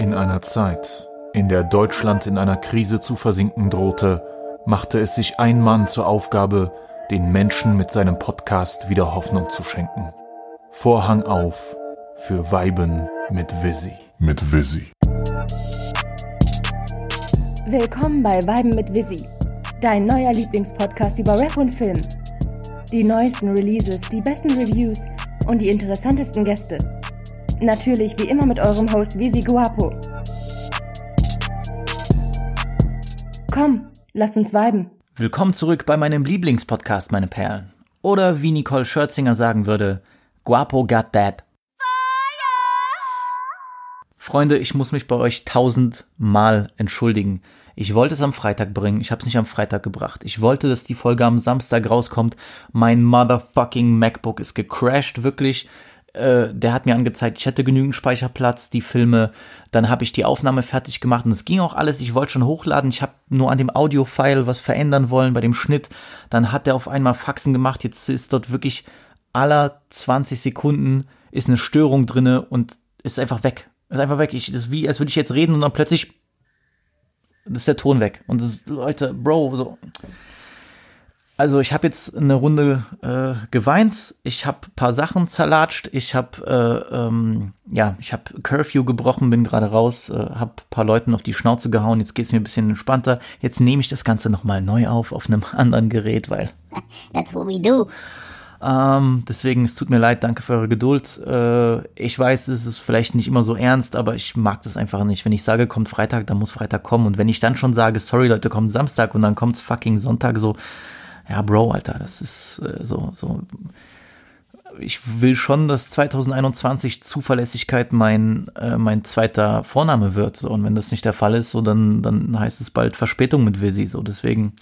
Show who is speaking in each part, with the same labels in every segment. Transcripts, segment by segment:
Speaker 1: In einer Zeit, in der Deutschland in einer Krise zu versinken drohte, machte es sich ein Mann zur Aufgabe, den Menschen mit seinem Podcast wieder Hoffnung zu schenken. Vorhang auf für Weiben mit Visi.
Speaker 2: Mit Visi.
Speaker 3: Willkommen bei Weiben mit Visi, dein neuer Lieblingspodcast über Rap und Film. Die neuesten Releases, die besten Reviews und die interessantesten Gäste. Natürlich wie immer mit eurem Host Visi Guapo. Komm, lasst uns viben.
Speaker 4: Willkommen zurück bei meinem Lieblingspodcast, meine Perlen. Oder wie Nicole Scherzinger sagen würde, Guapo got that. Freunde, ich muss mich bei euch tausendmal entschuldigen. Ich wollte es am Freitag bringen, ich habe es nicht am Freitag gebracht. Ich wollte, dass die Folge am Samstag rauskommt. Mein motherfucking MacBook ist gecrashed, wirklich. Äh, der hat mir angezeigt, ich hätte genügend Speicherplatz, die Filme. Dann habe ich die Aufnahme fertig gemacht und es ging auch alles. Ich wollte schon hochladen. Ich habe nur an dem Audio-File was verändern wollen bei dem Schnitt. Dann hat er auf einmal Faxen gemacht. Jetzt ist dort wirklich aller 20 Sekunden ist eine Störung drinne und ist einfach weg. Ist einfach weg. Ich, das ist wie, als würde ich jetzt reden und dann plötzlich ist der Ton weg. Und das, Leute, Bro, so. Also ich habe jetzt eine Runde äh, geweint, ich habe paar Sachen zerlatscht, ich habe äh, ähm, ja, ich habe Curfew gebrochen, bin gerade raus, äh, habe paar Leuten auf die Schnauze gehauen. Jetzt geht's mir ein bisschen entspannter. Jetzt nehme ich das Ganze noch mal neu auf auf einem anderen Gerät, weil
Speaker 5: That's what we do.
Speaker 4: ähm, deswegen, es tut mir leid, danke für eure Geduld. Äh, ich weiß, es ist vielleicht nicht immer so ernst, aber ich mag das einfach nicht. Wenn ich sage, kommt Freitag, dann muss Freitag kommen. Und wenn ich dann schon sage, sorry Leute, kommt Samstag und dann kommt's fucking Sonntag, so, ja, Bro, Alter, das ist äh, so, so. Ich will schon, dass 2021 Zuverlässigkeit mein, äh, mein zweiter Vorname wird. So. Und wenn das nicht der Fall ist, so, dann, dann heißt es bald Verspätung mit Visi. So, deswegen,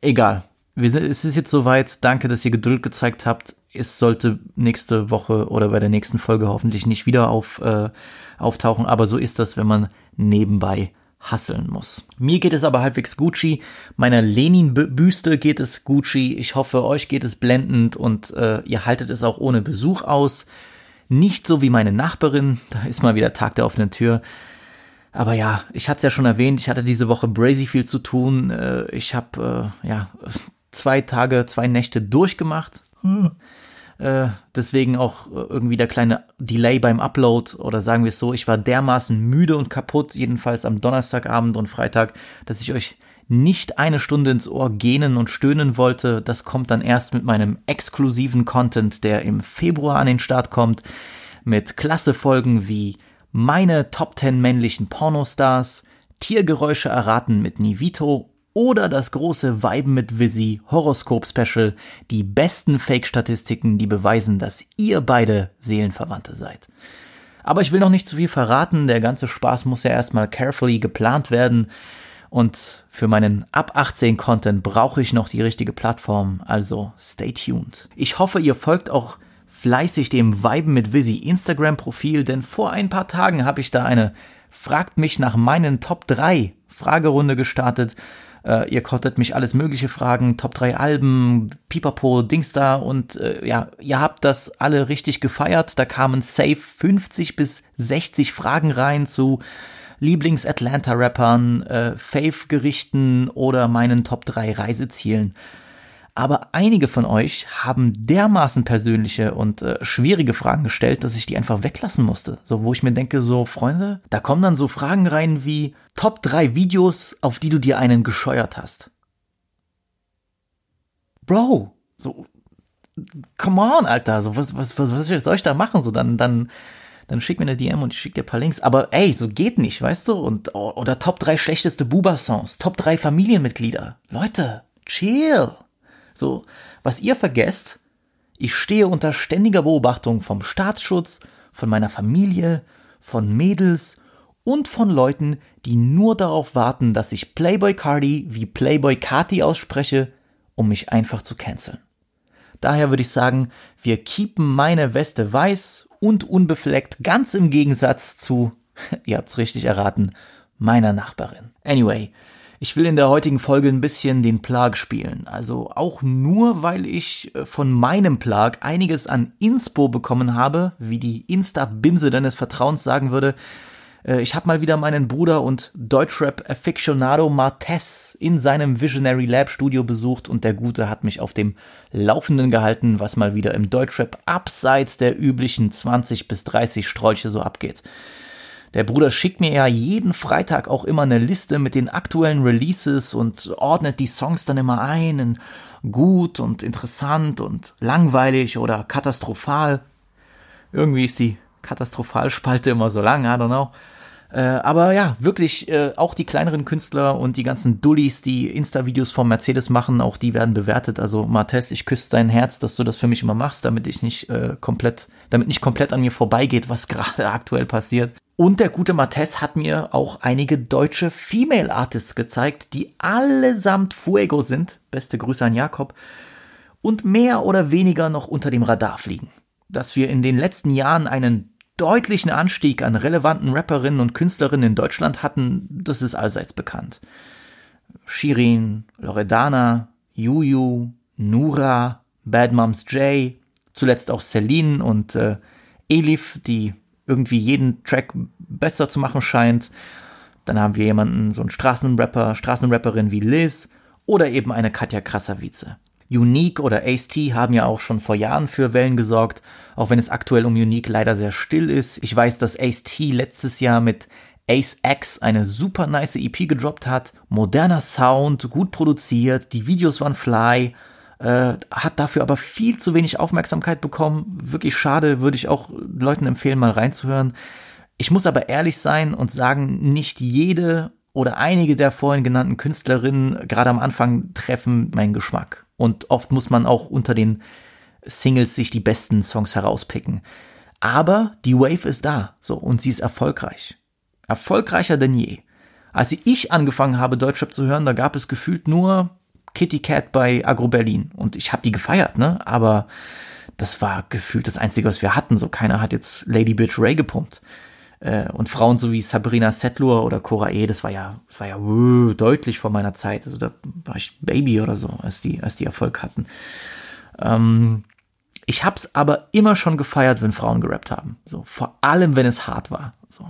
Speaker 4: egal. Wir sind, es ist jetzt soweit. Danke, dass ihr Geduld gezeigt habt. Es sollte nächste Woche oder bei der nächsten Folge hoffentlich nicht wieder auf, äh, auftauchen. Aber so ist das, wenn man nebenbei hasseln muss. Mir geht es aber halbwegs Gucci. Meiner Lenin-Büste geht es Gucci. Ich hoffe, euch geht es blendend und äh, ihr haltet es auch ohne Besuch aus. Nicht so wie meine Nachbarin. Da ist mal wieder Tag der offenen Tür. Aber ja, ich hatte es ja schon erwähnt, ich hatte diese Woche Brazy viel zu tun. Äh, Ich habe äh, ja zwei Tage, zwei Nächte durchgemacht. Äh, deswegen auch äh, irgendwie der kleine Delay beim Upload oder sagen wir es so, ich war dermaßen müde und kaputt, jedenfalls am Donnerstagabend und Freitag, dass ich euch nicht eine Stunde ins Ohr gähnen und stöhnen wollte. Das kommt dann erst mit meinem exklusiven Content, der im Februar an den Start kommt, mit klasse Folgen wie meine Top 10 männlichen Pornostars, Tiergeräusche erraten mit Nivito oder das große Weiben mit Visi Horoskop Special, die besten Fake-Statistiken, die beweisen, dass ihr beide Seelenverwandte seid. Aber ich will noch nicht zu viel verraten, der ganze Spaß muss ja erstmal carefully geplant werden. Und für meinen ab 18 Content brauche ich noch die richtige Plattform, also stay tuned. Ich hoffe, ihr folgt auch fleißig dem Weiben mit Visi Instagram Profil, denn vor ein paar Tagen habe ich da eine Fragt mich nach meinen Top 3 Fragerunde gestartet. Äh, ihr konntet mich alles mögliche fragen, Top 3 Alben, Pipapo, Dings da und äh, ja, ihr habt das alle richtig gefeiert. Da kamen safe 50 bis 60 Fragen rein zu Lieblings-Atlanta-Rappern, äh, Fave-Gerichten oder meinen Top 3 Reisezielen. Aber einige von euch haben dermaßen persönliche und äh, schwierige Fragen gestellt, dass ich die einfach weglassen musste. So, wo ich mir denke, so, Freunde, da kommen dann so Fragen rein wie Top 3 Videos, auf die du dir einen gescheuert hast. Bro, so, come on, Alter, so, was, was, was, was soll ich da machen? So, dann, dann, dann schick mir eine DM und ich schick dir ein paar Links. Aber ey, so geht nicht, weißt du? Und, oder Top 3 schlechteste Buba-Songs, Top 3 Familienmitglieder. Leute, chill. So, was ihr vergesst, ich stehe unter ständiger Beobachtung vom Staatsschutz, von meiner Familie, von Mädels und von Leuten, die nur darauf warten, dass ich Playboy Cardi wie Playboy Kati ausspreche, um mich einfach zu canceln. Daher würde ich sagen, wir keepen meine Weste weiß und unbefleckt, ganz im Gegensatz zu, ihr habt's richtig erraten, meiner Nachbarin. Anyway, ich will in der heutigen Folge ein bisschen den Plag spielen. Also auch nur, weil ich äh, von meinem Plag einiges an Inspo bekommen habe, wie die Insta-Bimse deines Vertrauens sagen würde. Äh, ich habe mal wieder meinen Bruder und Deutschrap-Aficionado Martes in seinem Visionary Lab Studio besucht und der Gute hat mich auf dem Laufenden gehalten, was mal wieder im Deutschrap abseits der üblichen 20 bis 30 Strolche so abgeht. Der Bruder schickt mir ja jeden Freitag auch immer eine Liste mit den aktuellen Releases und ordnet die Songs dann immer ein in gut und interessant und langweilig oder katastrophal. Irgendwie ist die Katastrophalspalte immer so lang, I don't know. Äh, aber ja, wirklich, äh, auch die kleineren Künstler und die ganzen Dullis, die Insta-Videos vom Mercedes machen, auch die werden bewertet. Also Martes, ich küsse dein Herz, dass du das für mich immer machst, damit ich nicht äh, komplett, damit nicht komplett an mir vorbeigeht, was gerade aktuell passiert. Und der gute Martes hat mir auch einige deutsche Female Artists gezeigt, die allesamt Fuego sind. Beste Grüße an Jakob. Und mehr oder weniger noch unter dem Radar fliegen. Dass wir in den letzten Jahren einen deutlichen Anstieg an relevanten Rapperinnen und Künstlerinnen in Deutschland hatten, das ist allseits bekannt. Shirin, Loredana, Juju, Nura, Bad Moms J, zuletzt auch Celine und äh, Elif, die irgendwie jeden Track besser zu machen scheint. Dann haben wir jemanden, so einen Straßenrapper, Straßenrapperin wie Liz oder eben eine Katja Krassavice. Unique oder Ace-T haben ja auch schon vor Jahren für Wellen gesorgt, auch wenn es aktuell um Unique leider sehr still ist. Ich weiß, dass Ace-T letztes Jahr mit Ace X eine super nice EP gedroppt hat. Moderner Sound, gut produziert, die Videos waren fly, äh, hat dafür aber viel zu wenig Aufmerksamkeit bekommen. Wirklich schade, würde ich auch Leuten empfehlen, mal reinzuhören. Ich muss aber ehrlich sein und sagen, nicht jede oder einige der vorhin genannten Künstlerinnen gerade am Anfang treffen meinen Geschmack. Und oft muss man auch unter den Singles sich die besten Songs herauspicken. Aber die Wave ist da, so, und sie ist erfolgreich. Erfolgreicher denn je. Als ich angefangen habe, Deutschrap zu hören, da gab es gefühlt nur Kitty Cat bei Agro Berlin. Und ich habe die gefeiert, ne? Aber das war gefühlt das Einzige, was wir hatten. So, keiner hat jetzt Lady Bitch Ray gepumpt. Äh, und Frauen so wie Sabrina Settler oder Cora E, das war ja, das war ja uh, deutlich vor meiner Zeit. Also da war ich Baby oder so, als die, als die Erfolg hatten. Ähm, ich hab's aber immer schon gefeiert, wenn Frauen gerappt haben. So, vor allem, wenn es hart war. So.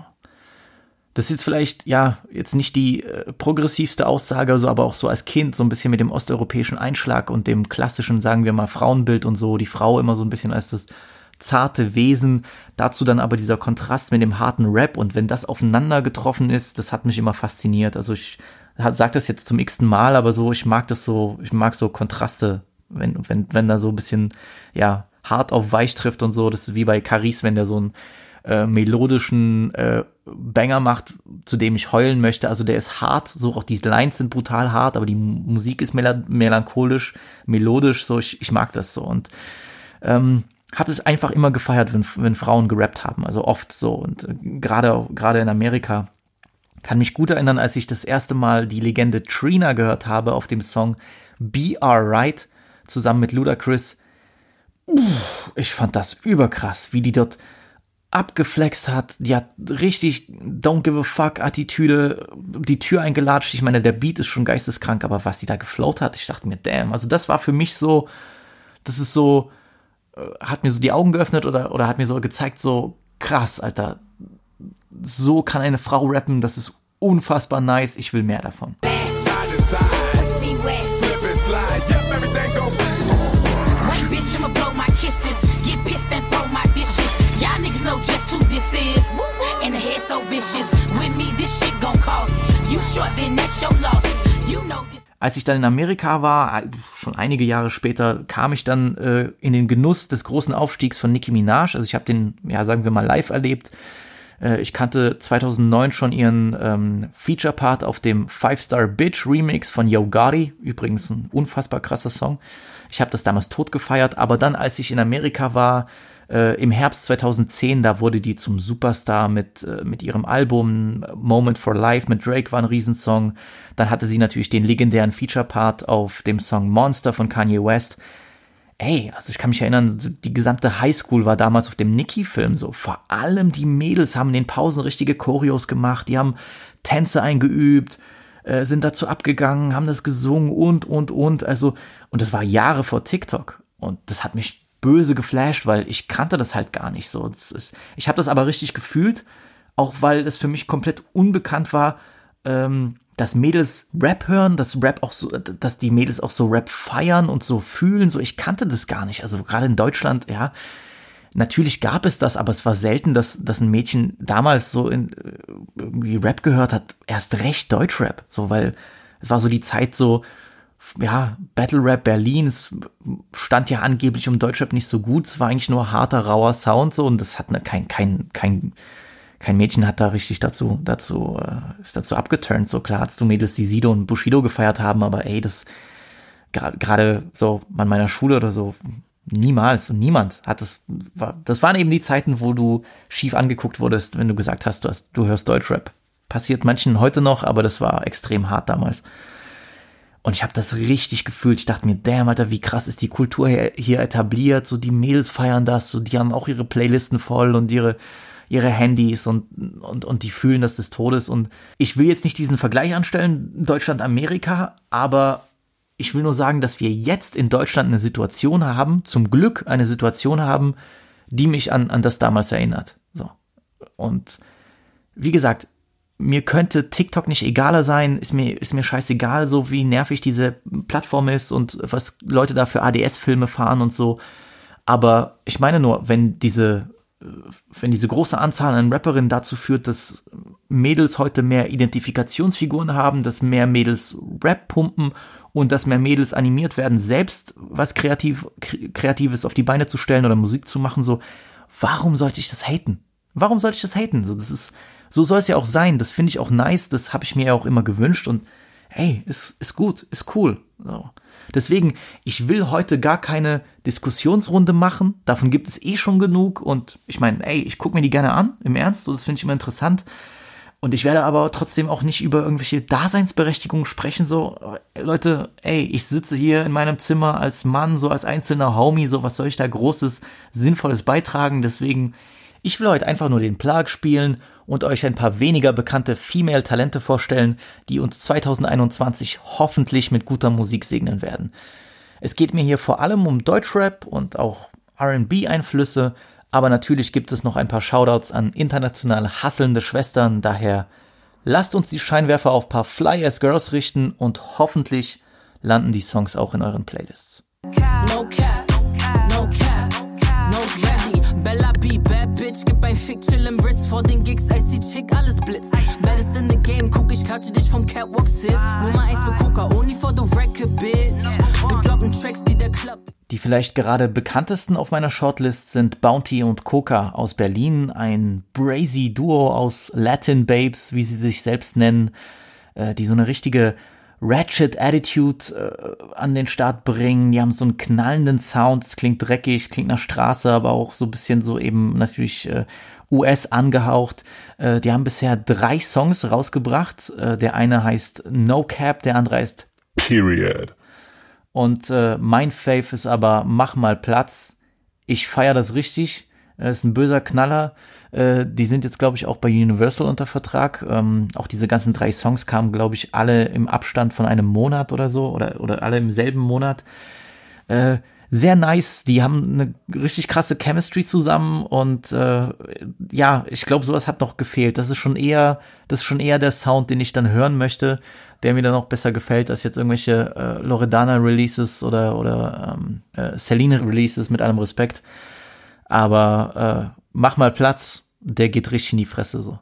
Speaker 4: Das ist jetzt vielleicht, ja, jetzt nicht die äh, progressivste Aussage, so, aber auch so als Kind so ein bisschen mit dem osteuropäischen Einschlag und dem klassischen, sagen wir mal, Frauenbild und so, die Frau immer so ein bisschen als das zarte Wesen, dazu dann aber dieser Kontrast mit dem harten Rap und wenn das aufeinander getroffen ist, das hat mich immer fasziniert. Also ich sage das jetzt zum x-ten Mal, aber so, ich mag das so, ich mag so Kontraste, wenn, wenn, wenn da so ein bisschen, ja, hart auf weich trifft und so, das ist wie bei Caris, wenn der so einen äh, melodischen äh, Banger macht, zu dem ich heulen möchte. Also der ist hart, so auch die Lines sind brutal hart, aber die Musik ist melancholisch, melodisch, so ich, ich mag das so und ähm, habe es einfach immer gefeiert, wenn, wenn Frauen gerappt haben, also oft so und äh, gerade gerade in Amerika kann mich gut erinnern, als ich das erste Mal die Legende Trina gehört habe auf dem Song Be Alright zusammen mit Ludacris. Ich fand das überkrass, wie die dort abgeflext hat. Die hat richtig Don't give a fuck Attitüde, die Tür eingelatscht. Ich meine, der Beat ist schon geisteskrank, aber was die da geflowt hat, ich dachte mir, damn. Also das war für mich so, das ist so, äh, hat mir so die Augen geöffnet oder, oder hat mir so gezeigt, so krass, Alter. So kann eine Frau rappen, das ist unfassbar nice. Ich will mehr davon. Als ich dann in Amerika war, schon einige Jahre später, kam ich dann äh, in den Genuss des großen Aufstiegs von Nicki Minaj. Also ich habe den, ja, sagen wir mal, live erlebt. Äh, ich kannte 2009 schon ihren ähm, Feature-Part auf dem Five Star Bitch Remix von Yo Gotti. Übrigens ein unfassbar krasser Song. Ich habe das damals tot gefeiert, aber dann, als ich in Amerika war, äh, Im Herbst 2010, da wurde die zum Superstar mit, äh, mit ihrem Album Moment for Life mit Drake war ein Riesensong. Dann hatte sie natürlich den legendären Feature-Part auf dem Song Monster von Kanye West. Ey, also ich kann mich erinnern, die gesamte Highschool war damals auf dem Nicki-Film so. Vor allem die Mädels haben in den Pausen richtige Choreos gemacht, die haben Tänze eingeübt, äh, sind dazu abgegangen, haben das gesungen und, und, und. Also, und das war Jahre vor TikTok. Und das hat mich böse geflasht, weil ich kannte das halt gar nicht so. Ist, ich habe das aber richtig gefühlt, auch weil es für mich komplett unbekannt war, ähm, dass Mädels Rap hören, dass Rap auch so, dass die Mädels auch so Rap feiern und so fühlen. So, ich kannte das gar nicht. Also gerade in Deutschland, ja. Natürlich gab es das, aber es war selten, dass, dass ein Mädchen damals so in, irgendwie Rap gehört hat, erst recht Deutschrap. So, weil es war so die Zeit so, ja, Battle Rap Berlin, es stand ja angeblich um Deutschrap nicht so gut, es war eigentlich nur harter, rauer Sound so und das hat ne, kein, kein, kein, kein Mädchen hat da richtig dazu, dazu, äh, ist dazu abgeturnt. So klar hast du Mädels, die Sido und Bushido gefeiert haben, aber ey, das gerade so an meiner Schule oder so, niemals und niemand hat das, war, das waren eben die Zeiten, wo du schief angeguckt wurdest, wenn du gesagt hast, du hast, du hörst Deutschrap. Passiert manchen heute noch, aber das war extrem hart damals. Und ich habe das richtig gefühlt. Ich dachte mir, damn, Alter, wie krass ist die Kultur hier, etabliert. So die Mädels feiern das, so die haben auch ihre Playlisten voll und ihre ihre Handys und, und, und die fühlen das des Todes. Und ich will jetzt nicht diesen Vergleich anstellen, Deutschland-Amerika, aber ich will nur sagen, dass wir jetzt in Deutschland eine Situation haben, zum Glück eine Situation haben, die mich an, an das damals erinnert. So. Und wie gesagt, mir könnte TikTok nicht egaler sein, ist mir, ist mir scheißegal, so wie nervig diese Plattform ist und was Leute da für ADS-Filme fahren und so. Aber ich meine nur, wenn diese, wenn diese große Anzahl an Rapperinnen dazu führt, dass Mädels heute mehr Identifikationsfiguren haben, dass mehr Mädels Rap pumpen und dass mehr Mädels animiert werden, selbst was kreativ, Kreatives auf die Beine zu stellen oder Musik zu machen, so, warum sollte ich das haten? Warum sollte ich das haten? So, das ist, so soll es ja auch sein. Das finde ich auch nice. Das habe ich mir ja auch immer gewünscht. Und hey, ist, ist gut, ist cool. So. Deswegen, ich will heute gar keine Diskussionsrunde machen. Davon gibt es eh schon genug. Und ich meine, ey, ich gucke mir die gerne an, im Ernst. So, das finde ich immer interessant. Und ich werde aber trotzdem auch nicht über irgendwelche Daseinsberechtigungen sprechen. So, Leute, ey, ich sitze hier in meinem Zimmer als Mann, so als einzelner Homie. So, was soll ich da Großes, Sinnvolles beitragen? Deswegen, ich will heute einfach nur den Plag spielen und euch ein paar weniger bekannte Female-Talente vorstellen, die uns 2021 hoffentlich mit guter Musik segnen werden. Es geht mir hier vor allem um Deutschrap und auch RB-Einflüsse, aber natürlich gibt es noch ein paar Shoutouts an international hasselnde Schwestern, daher lasst uns die Scheinwerfer auf paar Fly-Ass Girls richten und hoffentlich landen die Songs auch in euren Playlists. No cap. Bitch, gib ein Fick, chill im Ritz vor den Gigs, icy Chick, alles Blitz. Baddest in the game, guck, ich katsche dich vom Catwalk Sis. Nummer 1 mit Coca, only for the record, bitch. Wir droppen Tracks, die der Club. Die vielleicht gerade bekanntesten auf meiner Shortlist sind Bounty und Coca aus Berlin, ein brazy Duo aus Latin Babes, wie sie sich selbst nennen, äh, die so eine richtige Ratchet Attitude äh, an den Start bringen. Die haben so einen knallenden Sound, es klingt dreckig, klingt nach Straße, aber auch so ein bisschen so eben natürlich äh, US angehaucht. Äh, die haben bisher drei Songs rausgebracht. Äh, der eine heißt No Cap, der andere heißt Period. Und äh, mein Fave ist aber Mach mal Platz. Ich feiere das richtig. Das ist ein böser Knaller. Äh, die sind jetzt, glaube ich, auch bei Universal unter Vertrag. Ähm, auch diese ganzen drei Songs kamen, glaube ich, alle im Abstand von einem Monat oder so oder, oder alle im selben Monat. Äh, sehr nice. Die haben eine richtig krasse Chemistry zusammen und äh, ja, ich glaube, sowas hat noch gefehlt. Das ist schon eher, das ist schon eher der Sound, den ich dann hören möchte, der mir dann auch besser gefällt als jetzt irgendwelche äh, Loredana Releases oder oder ähm, äh, Celine Releases mit allem Respekt. Aber äh, mach mal Platz, der geht richtig in die Fresse so.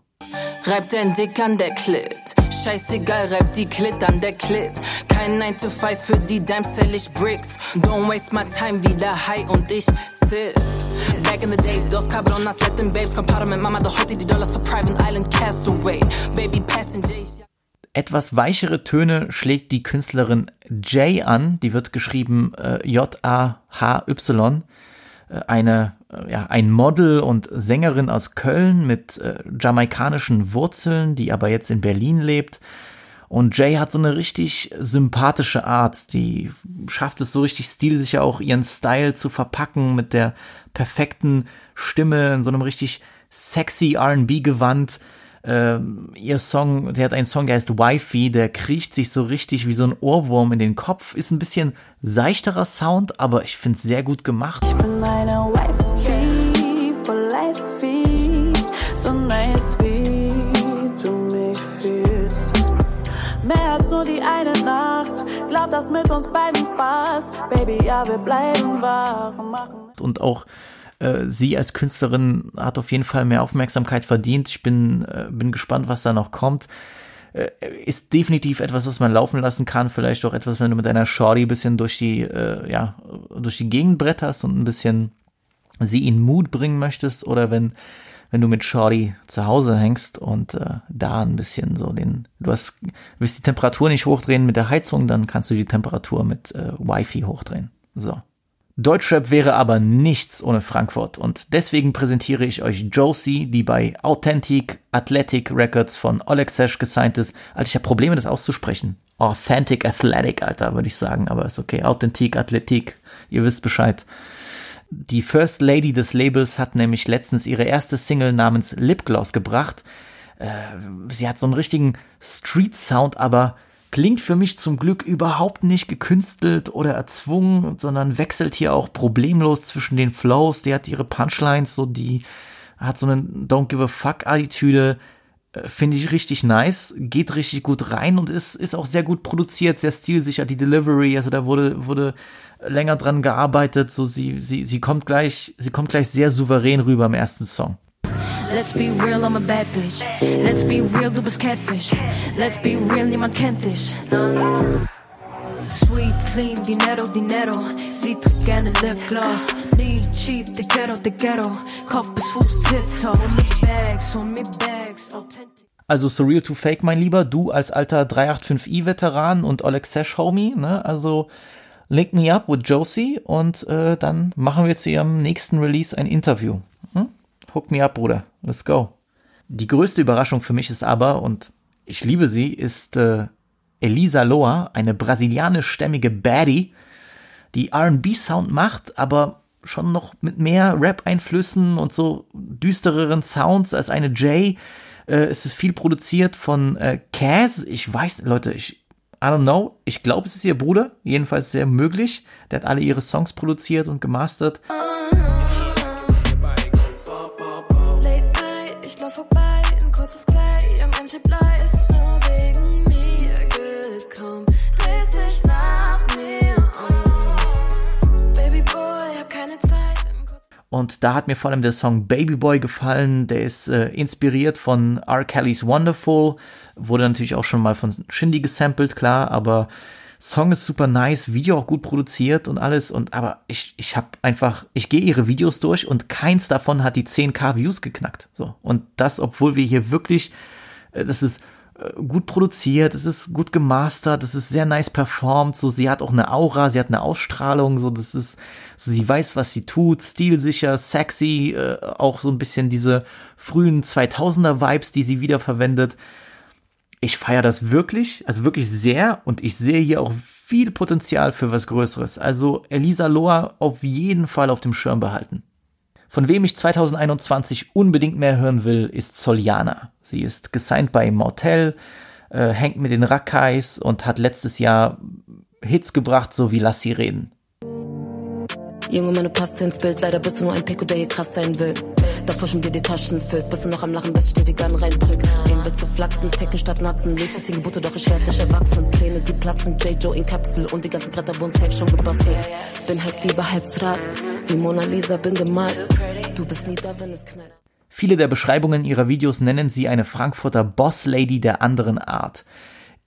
Speaker 4: Reib dein Dick an der Klit. Scheißegal, reib die Klit an der Klit. Kein 9 to 5 für die Dimes sell ich Bricks. Don't waste my time, wieder high und ich sit. Back in the days, those cabronas let them babes. Compare mit Mama, doch heute die Dollars für Private Island Castaway. Baby Passenger. Etwas weichere Töne schlägt die Künstlerin Jay an. Die wird geschrieben äh, J-A-H-Y. Äh, eine äh, ja, ein Model und Sängerin aus Köln mit äh, jamaikanischen Wurzeln, die aber jetzt in Berlin lebt. Und Jay hat so eine richtig sympathische Art. Die schafft es so richtig stilsicher auch ihren Style zu verpacken mit der perfekten Stimme in so einem richtig sexy R&B-Gewand. Ähm, ihr Song, sie hat einen Song, der heißt Wifi, der kriecht sich so richtig wie so ein Ohrwurm in den Kopf. Ist ein bisschen seichterer Sound, aber ich finde es sehr gut gemacht. Ich bin meine Wifey, for life, so nice wie
Speaker 2: du mich fühlst. Mehr als nur die eine Nacht, glaub, dass mit uns beiden passt. Baby, ja, wir bleiben wach und machen.
Speaker 4: Und auch äh, sie als Künstlerin hat auf jeden Fall mehr Aufmerksamkeit verdient. Ich bin, äh, bin gespannt, was da noch kommt. Äh, ist definitiv etwas, was man laufen lassen kann. Vielleicht auch etwas, wenn du mit deiner Shorty ein bisschen durch die, äh, ja, durch die Gegend bretterst und ein bisschen sie in Mut bringen möchtest oder wenn wenn du mit Shorty zu Hause hängst und äh, da ein bisschen so den, du hast, willst die Temperatur nicht hochdrehen mit der Heizung, dann kannst du die Temperatur mit äh, Wi-Fi hochdrehen. So. Deutschrap wäre aber nichts ohne Frankfurt und deswegen präsentiere ich euch Josie, die bei Authentic Athletic Records von Oleg Sesh gesigned ist. Also ich habe Probleme, das auszusprechen. Authentic Athletic, Alter, würde ich sagen, aber ist okay. Authentic Athletic, ihr wisst Bescheid. Die First Lady des Labels hat nämlich letztens ihre erste Single namens Lipgloss gebracht. Äh, sie hat so einen richtigen Street-Sound, aber klingt für mich zum Glück überhaupt nicht gekünstelt oder erzwungen, sondern wechselt hier auch problemlos zwischen den Flows. Die hat ihre Punchlines, so die hat so eine Don't give a fuck Attitüde. Äh, finde ich richtig nice, geht richtig gut rein und ist, ist auch sehr gut produziert, sehr stilsicher, die Delivery, also da wurde, wurde länger dran gearbeitet. So sie, sie, sie kommt gleich, sie kommt gleich sehr souverän rüber im ersten Song. Let's be real, I'm a bad bitch. Let's be real, du bist Catfish. Let's be real, niemand kennt dich. Sweet, clean, dinero, dinero. Sie trägt gerne Lipgloss. Nie cheap, the ghetto, the ghetto. Kopf bis Fuß, tiptoe. Mit Bags, und mit Bags, authentic. Also Surreal to Fake, mein Lieber, du als alter 385i-Veteran und Oleg Sesh-Homie, ne? Also Link Me Up with Josie und äh, dann machen wir zu ihrem nächsten Release ein Interview. Hm? Hook me up, Bruder. Let's go. Die größte Überraschung für mich ist aber, und ich liebe sie, ist äh, Elisa Loa, eine brasilianischstämmige Baddie, die R&B-Sound macht, aber schon noch mit mehr Rap-Einflüssen und so düstereren Sounds als eine Jay. Äh, es ist viel produziert von äh, Kaz. Ich weiß, Leute, ich, I don't know. Ich glaube, es ist ihr Bruder. Jedenfalls sehr möglich. Der hat alle ihre Songs produziert und gemastert. Ich Und da hat mir vor allem der Song Baby Boy gefallen. Der ist äh, inspiriert von R. Kelly's Wonderful Wurde natürlich auch schon mal von Shindy gesampelt, klar, aber Song ist super nice, Video auch gut produziert und alles und aber ich ich habe einfach ich gehe ihre Videos durch und keins davon hat die 10k Views geknackt, so. Und das obwohl wir hier wirklich äh, das ist gut produziert, es ist gut gemastert, es ist sehr nice performt, so sie hat auch eine Aura, sie hat eine Ausstrahlung, so das ist so sie weiß, was sie tut, stilsicher, sexy, äh, auch so ein bisschen diese frühen 2000er Vibes, die sie wiederverwendet ich feiere das wirklich, also wirklich sehr und ich sehe hier auch viel Potenzial für was Größeres. Also Elisa Loa auf jeden Fall auf dem Schirm behalten. Von wem ich 2021 unbedingt mehr hören will, ist Soliana. Sie ist gesigned bei Mortel, äh, hängt mit den Rackais und hat letztes Jahr Hits gebracht, so wie Lass sie reden. Junge, meine passt ins Bild, leider bist du nur ein Pico, der hier krass sein will. Da pushen dir die Taschen füllt, bist du noch am Lachen, bis ich dir die Gun reindrück. Gehen wir zu flachsen, ticken statt Natzen, lest die Gebote, doch ich werd nicht erwachsen. Pläne, die platzen, J. Joe in Kapsel und die ganzen Bretter wurden safe schon gebastelt. Bin halb Diebe, halb Strat, wie Mona Lisa, bin gemalt. Du bist nie da, wenn es knallt. Viele der Beschreibungen ihrer Videos nennen sie eine Frankfurter Boss-Lady der anderen Art.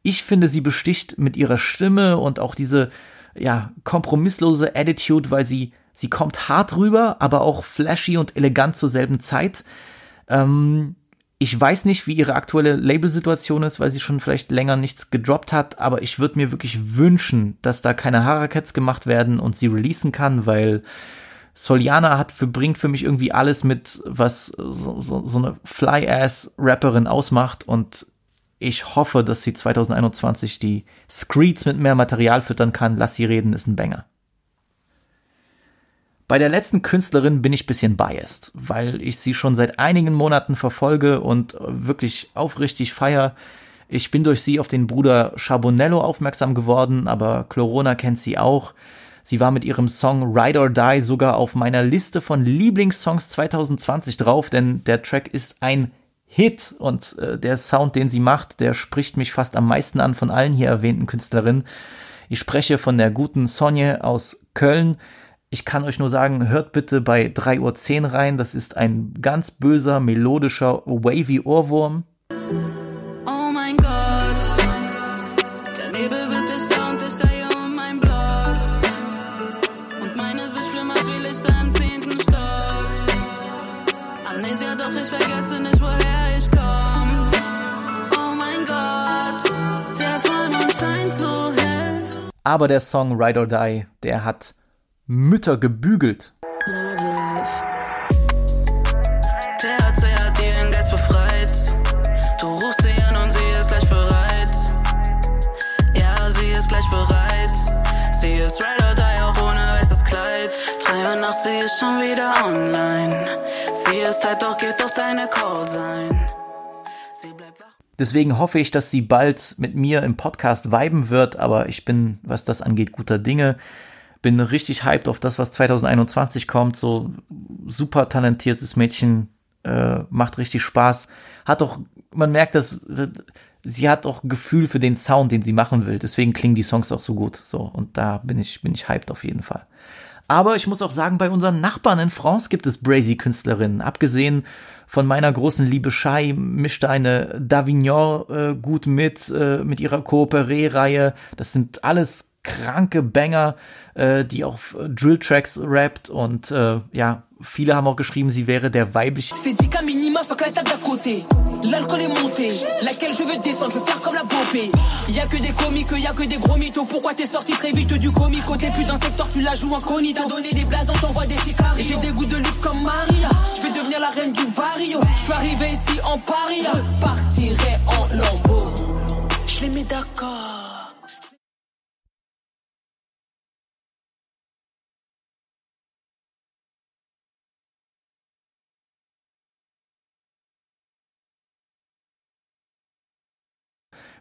Speaker 4: Ich finde, sie besticht mit ihrer Stimme und auch diese ja, kompromisslose Attitude, weil sie, sie kommt hart rüber, aber auch flashy und elegant zur selben Zeit. Ähm, ich weiß nicht, wie ihre aktuelle Labelsituation ist, weil sie schon vielleicht länger nichts gedroppt hat, aber ich würde mir wirklich wünschen, dass da keine Harakets gemacht werden und sie releasen kann, weil Soliana hat für, bringt für mich irgendwie alles mit, was so, so, so eine Fly-Ass-Rapperin ausmacht und ich hoffe, dass sie 2021 die Screeds mit mehr Material füttern kann. Lass sie reden, ist ein Banger. Bei der letzten Künstlerin bin ich bisschen biased, weil ich sie schon seit einigen Monaten verfolge und wirklich aufrichtig feier. Ich bin durch sie auf den Bruder Charbonello aufmerksam geworden, aber Chlorona kennt sie auch. Sie war mit ihrem Song Ride or Die sogar auf meiner Liste von Lieblingssongs 2020 drauf, denn der Track ist ein Hit und äh, der Sound, den sie macht, der spricht mich fast am meisten an von allen hier erwähnten Künstlerinnen. Ich spreche von der guten Sonje aus Köln. Ich kann euch nur sagen, hört bitte bei 3.10 Uhr rein. Das ist ein ganz böser, melodischer, wavy Ohrwurm. Aber der Song Ride or Die, der hat Mütter gebügelt.
Speaker 2: Sie ist schon wieder online. Sie ist halt
Speaker 4: Deswegen hoffe ich, dass sie bald mit mir im Podcast viben wird, aber ich bin, was das angeht, guter Dinge. Bin richtig hyped auf das, was 2021 kommt. So super talentiertes Mädchen, äh, macht richtig Spaß. Hat auch, man merkt, dass sie hat auch Gefühl für den Sound, den sie machen will. Deswegen klingen die Songs auch so gut. So und da bin ich, bin ich hyped auf jeden Fall. Aber ich muss auch sagen, bei unseren Nachbarn in France gibt es Brazy-Künstlerinnen. Abgesehen von meiner großen Liebe Shai mischte eine Davignon äh, gut mit, äh, mit ihrer Coopere-Reihe. Das sind alles kranke Banger, äh, die auf äh, Drill-Tracks rappt und äh, ja, viele haben auch geschrieben, sie wäre der weibliche.
Speaker 5: L'alcool est monté, laquelle je veux descendre, je veux faire comme la popée. Y a que des comiques, y a que des gros mythos. Pourquoi t'es sorti très vite du comico? T'es plus le secteur, tu la joues incognito. T'as donné des blazes, on t'envoie des sicarios. J'ai des goûts de luxe comme Maria. Je vais devenir la reine du barrio. Je suis arrivé ici en paria. Partirai en lambeau. Je les mets d'accord.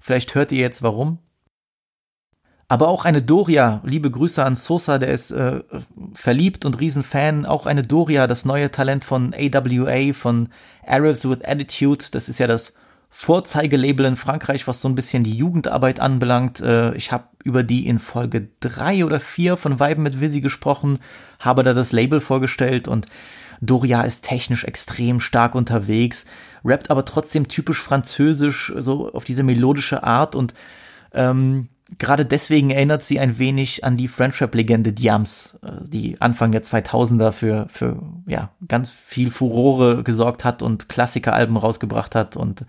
Speaker 4: Vielleicht hört ihr jetzt warum. Aber auch eine Doria, liebe Grüße an Sosa, der ist äh, verliebt und Riesenfan. Auch eine Doria, das neue Talent von AWA, von Arabs with Attitude. Das ist ja das Vorzeigelabel in Frankreich, was so ein bisschen die Jugendarbeit anbelangt. Äh, ich habe über die in Folge drei oder vier von Weiben mit Visi gesprochen, habe da das Label vorgestellt und Doria ist technisch extrem stark unterwegs, rappt aber trotzdem typisch französisch, so auf diese melodische Art und ähm, gerade deswegen erinnert sie ein wenig an die French-Rap-Legende Diams, äh, die Anfang der 2000er für, für ja, ganz viel Furore gesorgt hat und Klassikeralben rausgebracht hat. Und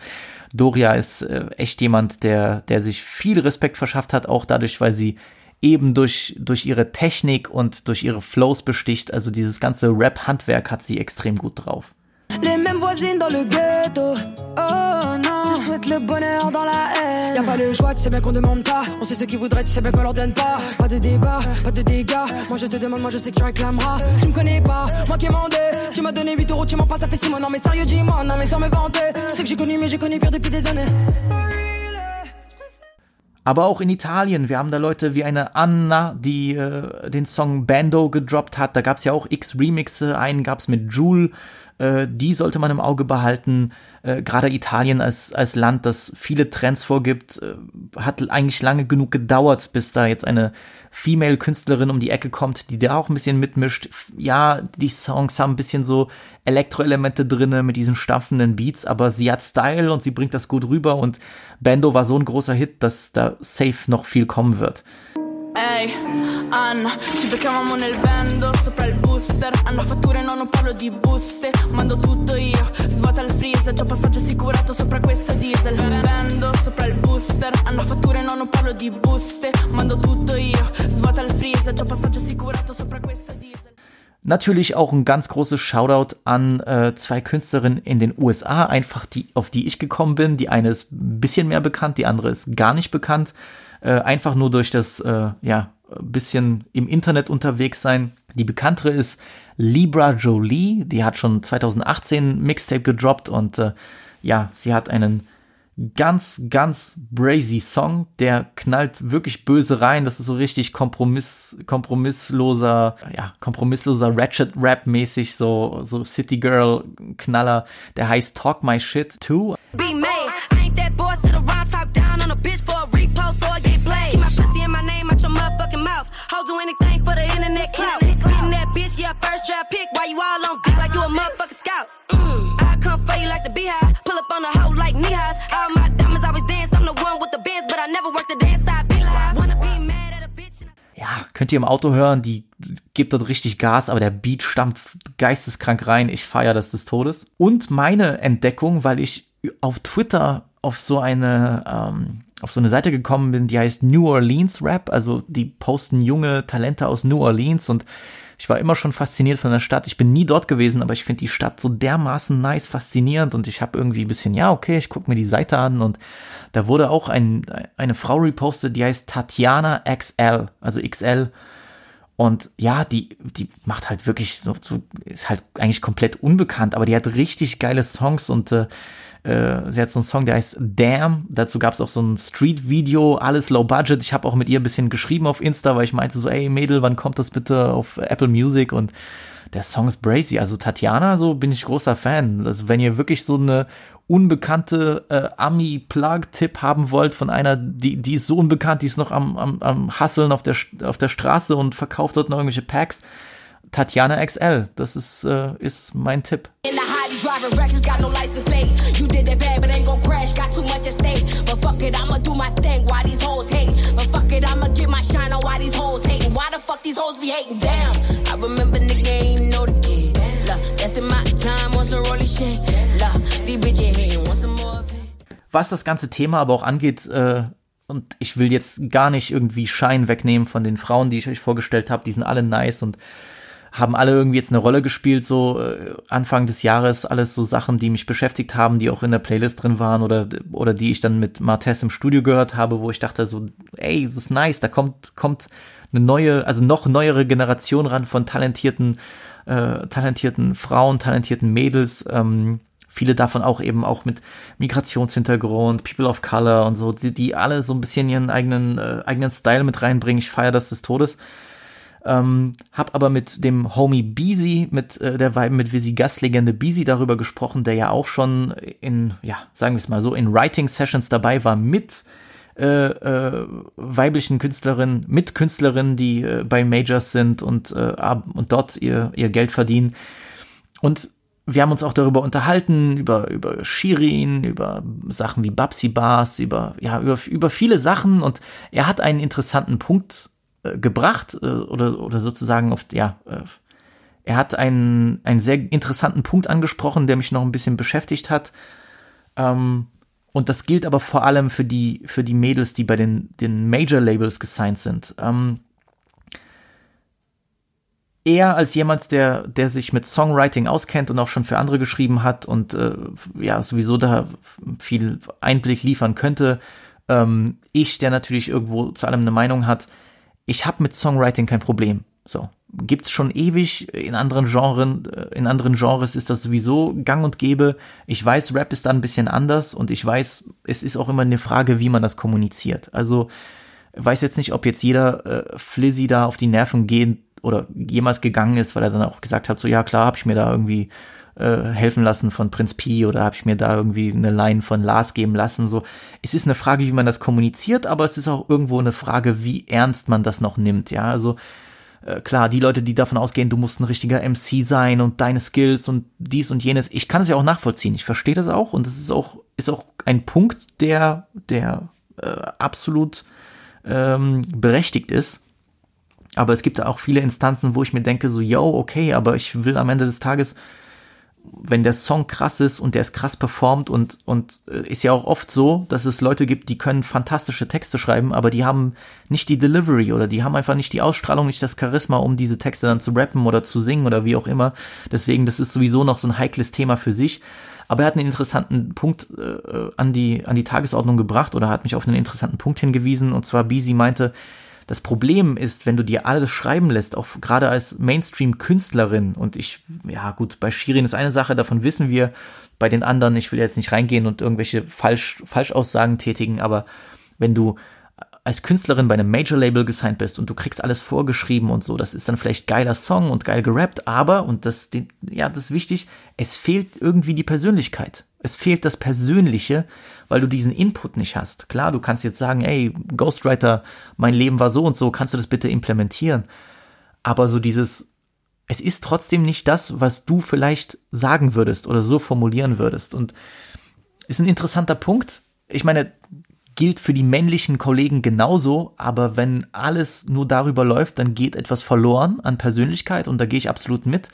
Speaker 4: Doria ist äh, echt jemand, der, der sich viel Respekt verschafft hat, auch dadurch, weil sie eben durch, durch ihre Technik und durch ihre Flows besticht. Also dieses ganze Rap-Handwerk hat sie extrem gut drauf.
Speaker 6: Les mêmes voisines dans le ghetto. Oh non, tu souhaites le bonheur dans la haine. Y'a pas le choix, tu sais bien qu'on demande pas. On sait ce qu'ils voudraient, tu sais bien qu'on leur donne pas. Pas de débat, pas de dégâts. Moi je te demande, moi je sais que tu réclameras. Tu me connais pas, moi qui ai mandé. Tu m'as donné 8 euros, tu m'en passes, ça fait 6 mois. Non mais sérieux, dis-moi, non mais sans me vanter. Tu sais que j'ai connu, mais j'ai connu pire depuis des années.
Speaker 4: Aber auch in Italien, wir haben da Leute wie eine Anna, die äh, den Song Bando gedroppt hat. Da gab's ja auch x Remixe, einen gab's mit Jule, äh, die sollte man im Auge behalten. Äh, Gerade Italien als, als Land, das viele Trends vorgibt, äh, hat eigentlich lange genug gedauert, bis da jetzt eine Female-Künstlerin um die Ecke kommt, die da auch ein bisschen mitmischt. Ja, die Songs haben ein bisschen so Elektroelemente drinne mit diesen stampfenden Beats, aber sie hat Style und sie bringt das gut rüber und Bando war so ein großer Hit, dass da safe noch viel kommen wird.
Speaker 5: Ehi, Anna, ci beccavamo nel bando, sopra il booster. Hanno fatture, no, non parlo di buste. Mando tutto io, svuota il freezer. Già passaggio assicurato sopra questa diesel. Bando, sopra il booster. Hanno fatture, no, non parlo di buste. Mando tutto io, svuota il freezer. Già passaggio assicurato sopra questa diesel.
Speaker 4: Natürlich auch ein ganz großes Shoutout an äh, zwei Künstlerinnen in den USA, einfach die, auf die ich gekommen bin. Die eine ist ein bisschen mehr bekannt, die andere ist gar nicht bekannt. Äh, einfach nur durch das, äh, ja, bisschen im Internet unterwegs sein. Die bekanntere ist Libra Jolie, die hat schon 2018 ein Mixtape gedroppt und äh, ja, sie hat einen ganz, ganz brazy Song, der knallt wirklich böse rein. Das ist so richtig Kompromiss, kompromissloser, ja, kompromissloser Ratchet-Rap-mäßig, so, so City Girl-Knaller. Der heißt Talk My Shit 2.
Speaker 6: Be made. why you all on geek like you a motherfucking scout. Mm. I come for you like the beehive. Pull up on the hoe like knee highs. All my diamonds always dance. I'm the one with the bands, but I never work the dance side. Be live. Wanna be mad at a bitch.
Speaker 4: Ja, könnt ihr im Auto hören, die gibt dort richtig Gas, aber der Beat stammt geisteskrank rein. Ich feiere das des Todes. Und meine Entdeckung, weil ich auf Twitter auf so eine ähm, auf so eine Seite gekommen bin, die heißt New Orleans Rap. Also die posten junge Talente aus New Orleans und ich war immer schon fasziniert von der Stadt. Ich bin nie dort gewesen, aber ich finde die Stadt so dermaßen nice, faszinierend und ich habe irgendwie ein bisschen, ja, okay, ich gucke mir die Seite an und da wurde auch ein, eine Frau repostet, die heißt Tatjana XL, also XL. Und ja, die, die macht halt wirklich so, so, ist halt eigentlich komplett unbekannt, aber die hat richtig geile Songs und äh, äh, sie hat so einen Song, der heißt Damn. Dazu gab es auch so ein Street-Video, alles low budget. Ich habe auch mit ihr ein bisschen geschrieben auf Insta, weil ich meinte so, ey Mädel, wann kommt das bitte auf Apple Music? Und der Song ist brazy. Also Tatjana, so bin ich großer Fan. Also wenn ihr wirklich so eine unbekannte äh, Ami-Plug-Tipp haben wollt von einer, die, die ist so unbekannt, die ist noch am, am, am Hasseln auf der, auf der Straße und verkauft dort noch irgendwelche Packs. Tatjana XL, das ist, äh, ist mein Tipp.
Speaker 6: In the hottie driving reckless, got no license plate. You did that bad, but ain't gon' crash. Got too much at stake. But fuck it, I'ma do my thing. Why these hoes hating? But fuck it, I'ma get my shine on why these hoes hating. Why the fuck these hoes be hating? Damn, I remember nigga ain't know the kid. Look, that's in my time on some rolling shit. Look, these bitches hating, want some more of it.
Speaker 4: was das ganze Thema aber auch angeht, äh, und ich will jetzt gar nicht irgendwie Schein wegnehmen von den Frauen, die ich euch vorgestellt habe, die sind alle nice und haben alle irgendwie jetzt eine Rolle gespielt, so äh, Anfang des Jahres, alles so Sachen, die mich beschäftigt haben, die auch in der Playlist drin waren oder, oder die ich dann mit Martes im Studio gehört habe, wo ich dachte so, ey, es ist nice, da kommt, kommt eine neue, also noch neuere Generation ran von talentierten, äh, talentierten Frauen, talentierten Mädels, ähm, viele davon auch eben auch mit Migrationshintergrund, People of Color und so, die, die alle so ein bisschen ihren eigenen, äh, eigenen Style mit reinbringen. Ich feiere das des Todes. Ähm, hab aber mit dem Homie Beezy, mit äh, der Vibe mit Visi Gastlegende Beezy darüber gesprochen, der ja auch schon in, ja, sagen wir es mal so, in Writing Sessions dabei war mit äh, äh, weiblichen Künstlerinnen, mit Künstlerinnen, die äh, bei Majors sind und, äh, und dort ihr, ihr Geld verdienen. Und wir haben uns auch darüber unterhalten, über, über Shirin, über Sachen wie Babsi Bars, über, ja, über, über viele Sachen und er hat einen interessanten Punkt äh, gebracht äh, oder, oder sozusagen auf, ja, äh, er hat einen, einen sehr interessanten Punkt angesprochen, der mich noch ein bisschen beschäftigt hat. Ähm, und das gilt aber vor allem für die, für die Mädels, die bei den, den Major-Labels gesigned sind. Ähm, er als jemand, der, der sich mit Songwriting auskennt und auch schon für andere geschrieben hat und äh, ja, sowieso da viel Einblick liefern könnte. Ähm, ich, der natürlich irgendwo zu allem eine Meinung hat, ich habe mit Songwriting kein Problem. So. Gibt's schon ewig in anderen Genren, äh, in anderen Genres ist das sowieso gang und gäbe. Ich weiß, Rap ist da ein bisschen anders und ich weiß, es ist auch immer eine Frage, wie man das kommuniziert. Also, weiß jetzt nicht, ob jetzt jeder äh, Flizzy da auf die Nerven gehen oder jemals gegangen ist, weil er dann auch gesagt hat, so ja klar, habe ich mir da irgendwie äh, helfen lassen von Prinz Pi oder habe ich mir da irgendwie eine Line von Lars geben lassen. So, es ist eine Frage, wie man das kommuniziert, aber es ist auch irgendwo eine Frage, wie ernst man das noch nimmt. Ja, also äh, klar, die Leute, die davon ausgehen, du musst ein richtiger MC sein und deine Skills und dies und jenes, ich kann es ja auch nachvollziehen. Ich verstehe das auch und es ist auch ist auch ein Punkt, der der äh, absolut ähm, berechtigt ist. Aber es gibt auch viele Instanzen, wo ich mir denke, so, yo, okay, aber ich will am Ende des Tages, wenn der Song krass ist und der ist krass performt und, und äh, ist ja auch oft so, dass es Leute gibt, die können fantastische Texte schreiben, aber die haben nicht die Delivery oder die haben einfach nicht die Ausstrahlung, nicht das Charisma, um diese Texte dann zu rappen oder zu singen oder wie auch immer. Deswegen, das ist sowieso noch so ein heikles Thema für sich. Aber er hat einen interessanten Punkt äh, an, die, an die Tagesordnung gebracht oder hat mich auf einen interessanten Punkt hingewiesen. Und zwar, Beezy meinte, das Problem ist, wenn du dir alles schreiben lässt, auch gerade als Mainstream-Künstlerin, und ich, ja gut, bei Shirin ist eine Sache, davon wissen wir, bei den anderen, ich will jetzt nicht reingehen und irgendwelche Falsch, Falschaussagen tätigen, aber wenn du als Künstlerin bei einem Major-Label gesigned bist und du kriegst alles vorgeschrieben und so, das ist dann vielleicht geiler Song und geil gerappt, aber, und das, ja, das ist wichtig, es fehlt irgendwie die Persönlichkeit. Es fehlt das Persönliche, weil du diesen Input nicht hast. Klar, du kannst jetzt sagen, ey, Ghostwriter, mein Leben war so und so, kannst du das bitte implementieren? Aber so dieses, es ist trotzdem nicht das, was du vielleicht sagen würdest oder so formulieren würdest. Und ist ein interessanter Punkt. Ich meine, gilt für die männlichen Kollegen genauso, aber wenn alles nur darüber läuft, dann geht etwas verloren an Persönlichkeit und da gehe ich absolut mit.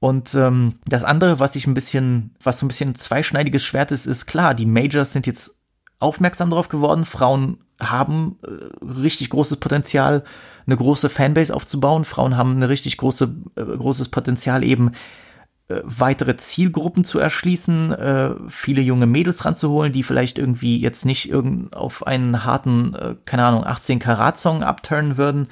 Speaker 4: Und ähm, das andere, was ich ein bisschen, was so ein bisschen zweischneidiges Schwert ist, ist klar, die Majors sind jetzt aufmerksam darauf geworden. Frauen haben äh, richtig großes Potenzial, eine große Fanbase aufzubauen. Frauen haben eine richtig große, äh, großes Potenzial eben äh, weitere Zielgruppen zu erschließen, äh, viele junge Mädels ranzuholen, die vielleicht irgendwie jetzt nicht irgend auf einen harten, äh, keine Ahnung, 18 Karat Song abturnen würden.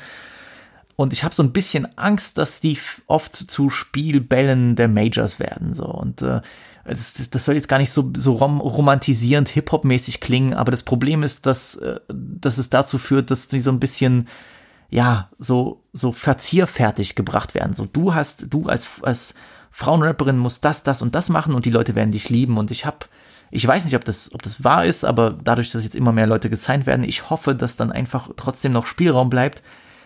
Speaker 4: Und ich habe so ein bisschen Angst, dass die oft zu Spielbällen der Majors werden. So und äh, das, das soll jetzt gar nicht so, so rom romantisierend, Hip-Hop-mäßig klingen, aber das Problem ist, dass, äh, dass es dazu führt, dass die so ein bisschen, ja, so, so verzierfertig gebracht werden. So, du hast, du als, als Frauenrapperin musst das, das und das machen und die Leute werden dich lieben. Und ich habe, ich weiß nicht, ob das, ob das wahr ist, aber dadurch, dass jetzt immer mehr Leute gesigned werden, ich hoffe, dass dann einfach trotzdem noch Spielraum bleibt,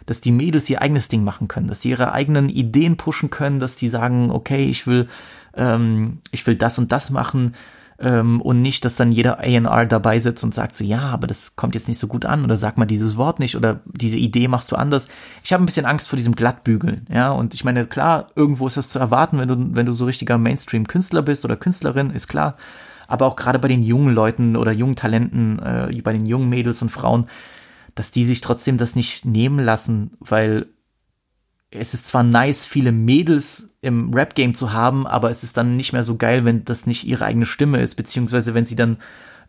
Speaker 4: dass die Mädels ihr eigenes Ding machen können, dass sie ihre eigenen Ideen pushen können, dass die sagen, okay, ich will, ähm, ich will das und das machen ähm, und nicht, dass dann jeder A&R dabei sitzt und sagt so, ja, aber das kommt jetzt nicht so gut an oder sag mal dieses Wort nicht oder diese Idee machst du anders. Ich habe ein bisschen Angst vor diesem Glattbügeln, ja, und ich meine, klar, irgendwo ist das zu erwarten, wenn du, wenn du so richtiger Mainstream-Künstler bist oder Künstlerin, ist klar, aber auch gerade bei den jungen Leuten oder jungen Talenten, äh, bei den jungen Mädels und Frauen, dass die sich trotzdem das nicht nehmen lassen, weil es ist zwar nice, viele Mädels im Rap-Game zu haben, aber es ist dann nicht mehr so geil, wenn das nicht ihre eigene Stimme ist, beziehungsweise wenn sie dann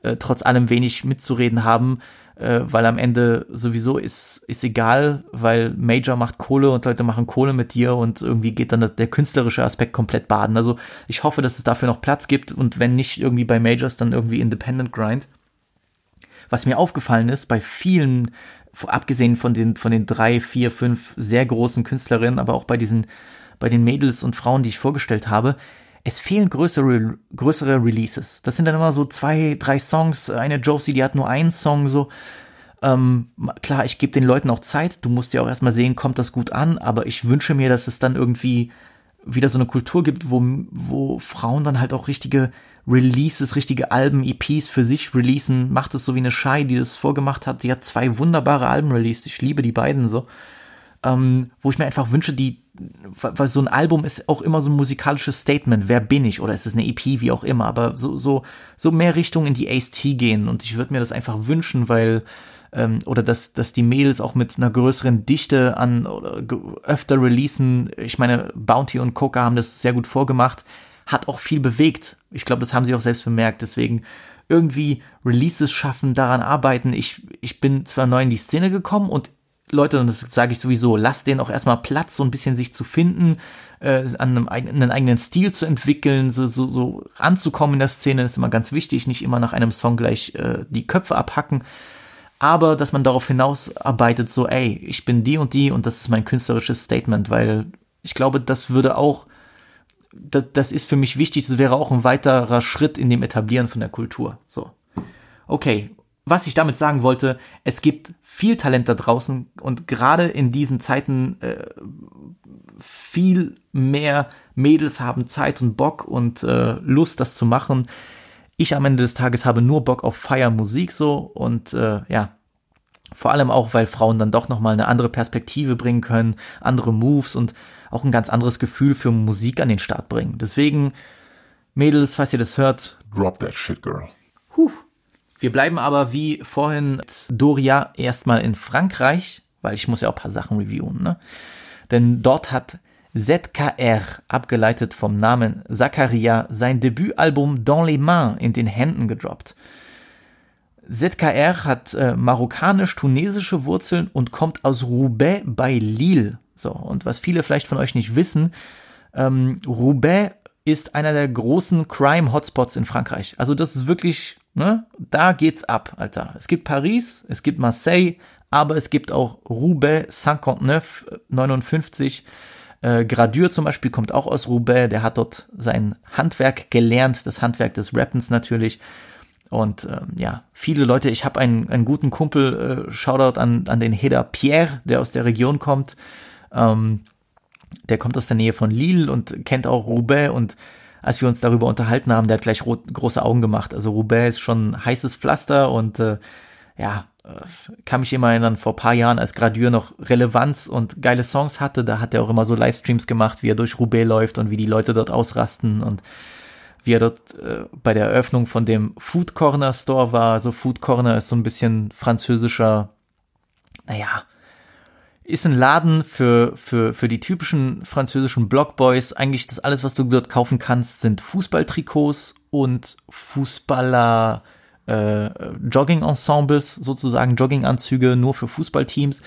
Speaker 4: äh, trotz allem wenig mitzureden haben, äh, weil am Ende sowieso ist, ist egal, weil Major macht Kohle und Leute machen Kohle mit dir und irgendwie geht dann das, der künstlerische Aspekt komplett baden. Also ich hoffe, dass es dafür noch Platz gibt und wenn nicht irgendwie bei Majors, dann irgendwie Independent Grind. Was mir aufgefallen ist, bei vielen, abgesehen von den, von den drei, vier, fünf sehr großen Künstlerinnen, aber auch bei diesen, bei den Mädels und Frauen, die ich vorgestellt habe, es fehlen größere, größere Releases. Das sind dann immer so zwei, drei Songs. Eine Josie, die hat nur einen Song, so. Ähm, klar, ich gebe den Leuten auch Zeit. Du musst ja auch erstmal sehen, kommt das gut an, aber ich wünsche mir, dass es dann irgendwie wieder so eine Kultur gibt, wo, wo Frauen dann halt auch richtige Releases, richtige Alben, EPs für sich releasen. Macht es so wie eine Shai, die das vorgemacht hat. Die hat zwei wunderbare Alben released. Ich liebe die beiden so. Ähm, wo ich mir einfach wünsche, die, weil so ein Album ist auch immer so ein musikalisches Statement. Wer bin ich? Oder ist es eine EP, wie auch immer. Aber so, so, so mehr Richtung in die Ace-T gehen. Und ich würde mir das einfach wünschen, weil, ähm, oder dass, dass die Mädels auch mit einer größeren Dichte an, oder öfter releasen. Ich meine, Bounty und Coca haben das sehr gut vorgemacht hat auch viel bewegt. Ich glaube, das haben sie auch selbst bemerkt. Deswegen irgendwie Releases schaffen, daran arbeiten. Ich, ich bin zwar neu in die Szene gekommen und Leute, und das sage ich sowieso, lasst denen auch erstmal Platz, so ein bisschen sich zu finden, äh, an einem eigenen, einen eigenen Stil zu entwickeln, so, so, so anzukommen in der Szene ist immer ganz wichtig, nicht immer nach einem Song gleich äh, die Köpfe abhacken. Aber dass man darauf hinausarbeitet, so, ey, ich bin die und die und das ist mein künstlerisches Statement, weil ich glaube, das würde auch das, das ist für mich wichtig, das wäre auch ein weiterer Schritt in dem Etablieren von der Kultur. So. Okay, was ich damit sagen wollte, es gibt viel Talent da draußen und gerade in diesen Zeiten äh, viel mehr Mädels haben Zeit und Bock und äh, Lust, das zu machen. Ich am Ende des Tages habe nur Bock auf Feiermusik so und äh, ja, vor allem auch, weil Frauen dann doch nochmal eine andere Perspektive bringen können, andere Moves und auch ein ganz anderes Gefühl für Musik an den Start bringen. Deswegen, Mädels, falls ihr das hört,
Speaker 1: drop that shit, girl.
Speaker 4: Huh. Wir bleiben aber wie vorhin Doria erstmal in Frankreich, weil ich muss ja auch ein paar Sachen reviewen, ne? Denn dort hat ZKR, abgeleitet vom Namen Zakaria, sein Debütalbum Dans les Mains in den Händen gedroppt. ZKR hat äh, marokkanisch-tunesische Wurzeln und kommt aus Roubaix bei Lille. So, und was viele vielleicht von euch nicht wissen, ähm, Roubaix ist einer der großen Crime-Hotspots in Frankreich. Also das ist wirklich, ne, da geht's ab, Alter. Es gibt Paris, es gibt Marseille, aber es gibt auch Roubaix 59, 59. Äh, Gradure zum Beispiel kommt auch aus Roubaix, der hat dort sein Handwerk gelernt, das Handwerk des Rappens natürlich. Und ähm, ja, viele Leute, ich habe einen, einen guten Kumpel, äh, Shoutout an, an den Heda Pierre, der aus der Region kommt. Ähm, der kommt aus der Nähe von Lille und kennt auch Roubaix und als wir uns darüber unterhalten haben, der hat gleich rot, große Augen gemacht. Also Roubaix ist schon ein heißes Pflaster und äh, ja, kann mich immer erinnern, vor paar Jahren, als Gradure noch Relevanz und geile Songs hatte, da hat er auch immer so Livestreams gemacht, wie er durch Roubaix läuft und wie die Leute dort ausrasten und wie er dort äh, bei der Eröffnung von dem Food Corner Store war. So Food Corner ist so ein bisschen französischer, naja, ist ein Laden für, für, für die typischen französischen Blockboys. Eigentlich das alles, was du dort kaufen kannst, sind Fußballtrikots und Fußballer äh, Jogging-Ensembles, sozusagen Jogginganzüge nur für Fußballteams.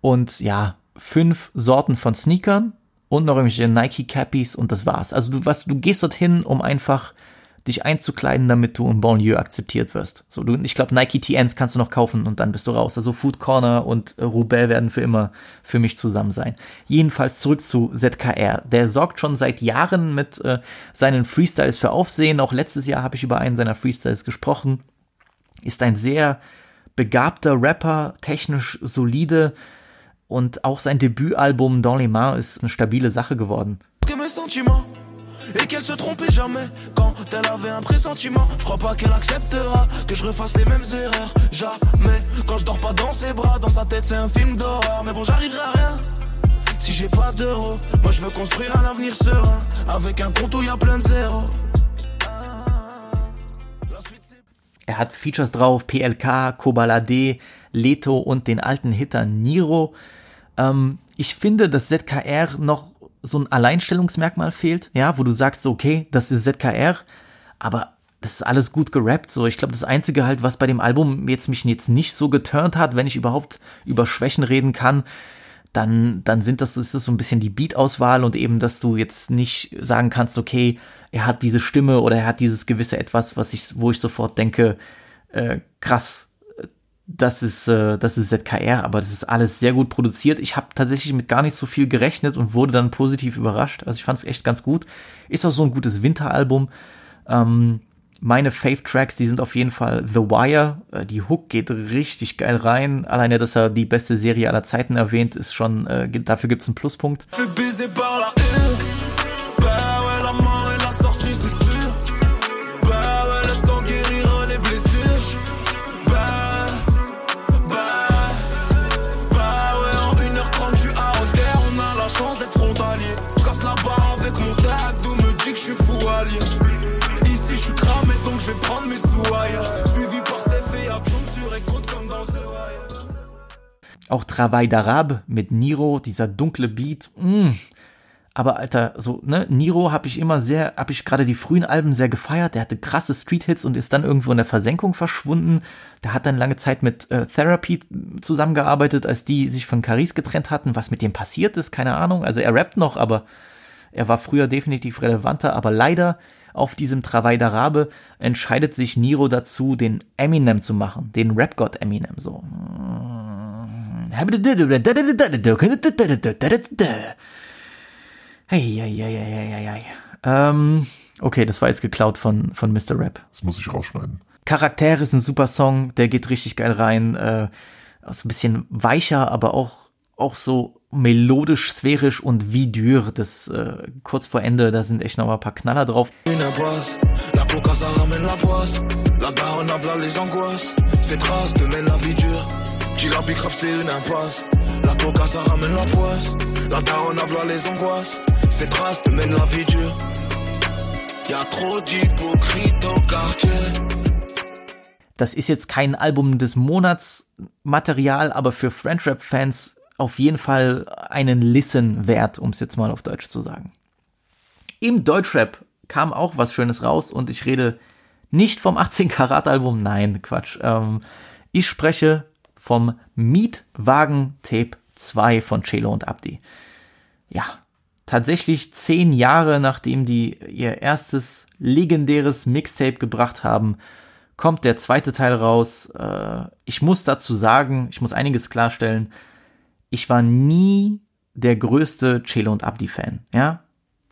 Speaker 4: Und ja, fünf Sorten von Sneakern und noch irgendwelche Nike Cappies und das war's. Also du, was, du gehst dorthin, um einfach dich einzukleiden, damit du im Banlieue akzeptiert wirst. So, du, ich glaube, Nike TNs kannst du noch kaufen und dann bist du raus. Also Food Corner und Roubaix werden für immer für mich zusammen sein. Jedenfalls zurück zu ZKR. Der sorgt schon seit Jahren mit äh, seinen Freestyles für Aufsehen. Auch letztes Jahr habe ich über einen seiner Freestyles gesprochen. Ist ein sehr begabter Rapper, technisch solide und auch sein Debütalbum Dans les Mains ist eine stabile Sache geworden. Et qu'elle se trompait jamais quand elle avait un pressentiment. Je crois pas qu'elle acceptera que je refasse les mêmes erreurs. Jamais quand je dors pas dans ses bras, dans sa tête c'est un film d'horreur. Mais bon, j'arriverai à rien si j'ai pas d'euros. Moi je veux construire un avenir serein avec un compte où y plein de zéros. Er hat Features drauf, PLK, Kobalade, Leto und den alten Hitter Niro. Ähm, ich finde, dass ZKR noch so ein Alleinstellungsmerkmal fehlt, ja, wo du sagst, okay, das ist ZKR, aber das ist alles gut gerappt. So, ich glaube, das Einzige halt, was bei dem Album jetzt mich jetzt nicht so geturnt hat, wenn ich überhaupt über Schwächen reden kann, dann, dann sind das, ist das so ein bisschen die Beat-Auswahl und eben, dass du jetzt nicht sagen kannst, okay, er hat diese Stimme oder er hat dieses gewisse etwas, was ich, wo ich sofort denke, äh, krass, das ist, äh, das ist ZKR, aber das ist alles sehr gut produziert. Ich habe tatsächlich mit gar nicht so viel gerechnet und wurde dann positiv überrascht. Also ich fand es echt ganz gut. Ist auch so ein gutes Winteralbum. Ähm, meine Fave-Tracks, die sind auf jeden Fall The Wire. Äh, die Hook geht richtig geil rein. Alleine, dass er die beste Serie aller Zeiten erwähnt, ist schon, äh, dafür gibt's einen Pluspunkt. Auch Travail d'Arabe mit Niro, dieser dunkle Beat. Mm. Aber Alter, so, ne, Niro habe ich immer sehr, habe ich gerade die frühen Alben sehr gefeiert. Der hatte krasse Street-Hits und ist dann irgendwo in der Versenkung verschwunden. Der hat dann lange Zeit mit äh, Therapy zusammengearbeitet, als die sich von Caris getrennt hatten. Was mit dem passiert ist, keine Ahnung. Also er rappt noch, aber er war früher definitiv relevanter. Aber leider auf diesem Travail d'Arabe entscheidet sich Niro dazu, den Eminem zu machen, den Rap-Gott Eminem, so. Hey, hey, hey, hey, hey, hey. Ähm, okay, das war jetzt geklaut von, von Mr. Rap.
Speaker 1: Das muss ich rausschneiden.
Speaker 4: Charakter ist ein super Song, der geht richtig geil rein. Äh, ist ein bisschen weicher, aber auch, auch so melodisch, sphärisch und wie dur. Das äh, kurz vor Ende, da sind echt noch mal ein paar Knaller drauf. Qui la bicrave c'est une impasse La coca ça ramène la poisse. La daronne a les angoisses. Ces traces te mènent la vie dure. Y'a trop d'hypocrites au quartier. Das ist jetzt kein Album des Monats Material, aber für French Rap Fans auf jeden Fall einen Listen wert, um es jetzt mal auf Deutsch zu sagen. Im Deutschrap kam auch was Schönes raus und ich rede nicht vom 18 Karat Album, nein, Quatsch. Ähm, ich spreche vom Mietwagen Tape 2 von Chelo und Abdi. Ja, tatsächlich zehn Jahre nachdem die ihr erstes legendäres Mixtape gebracht haben, kommt der zweite Teil raus. Äh, ich muss dazu sagen, ich muss einiges klarstellen. Ich war nie der größte Chelo und Abdi Fan, ja.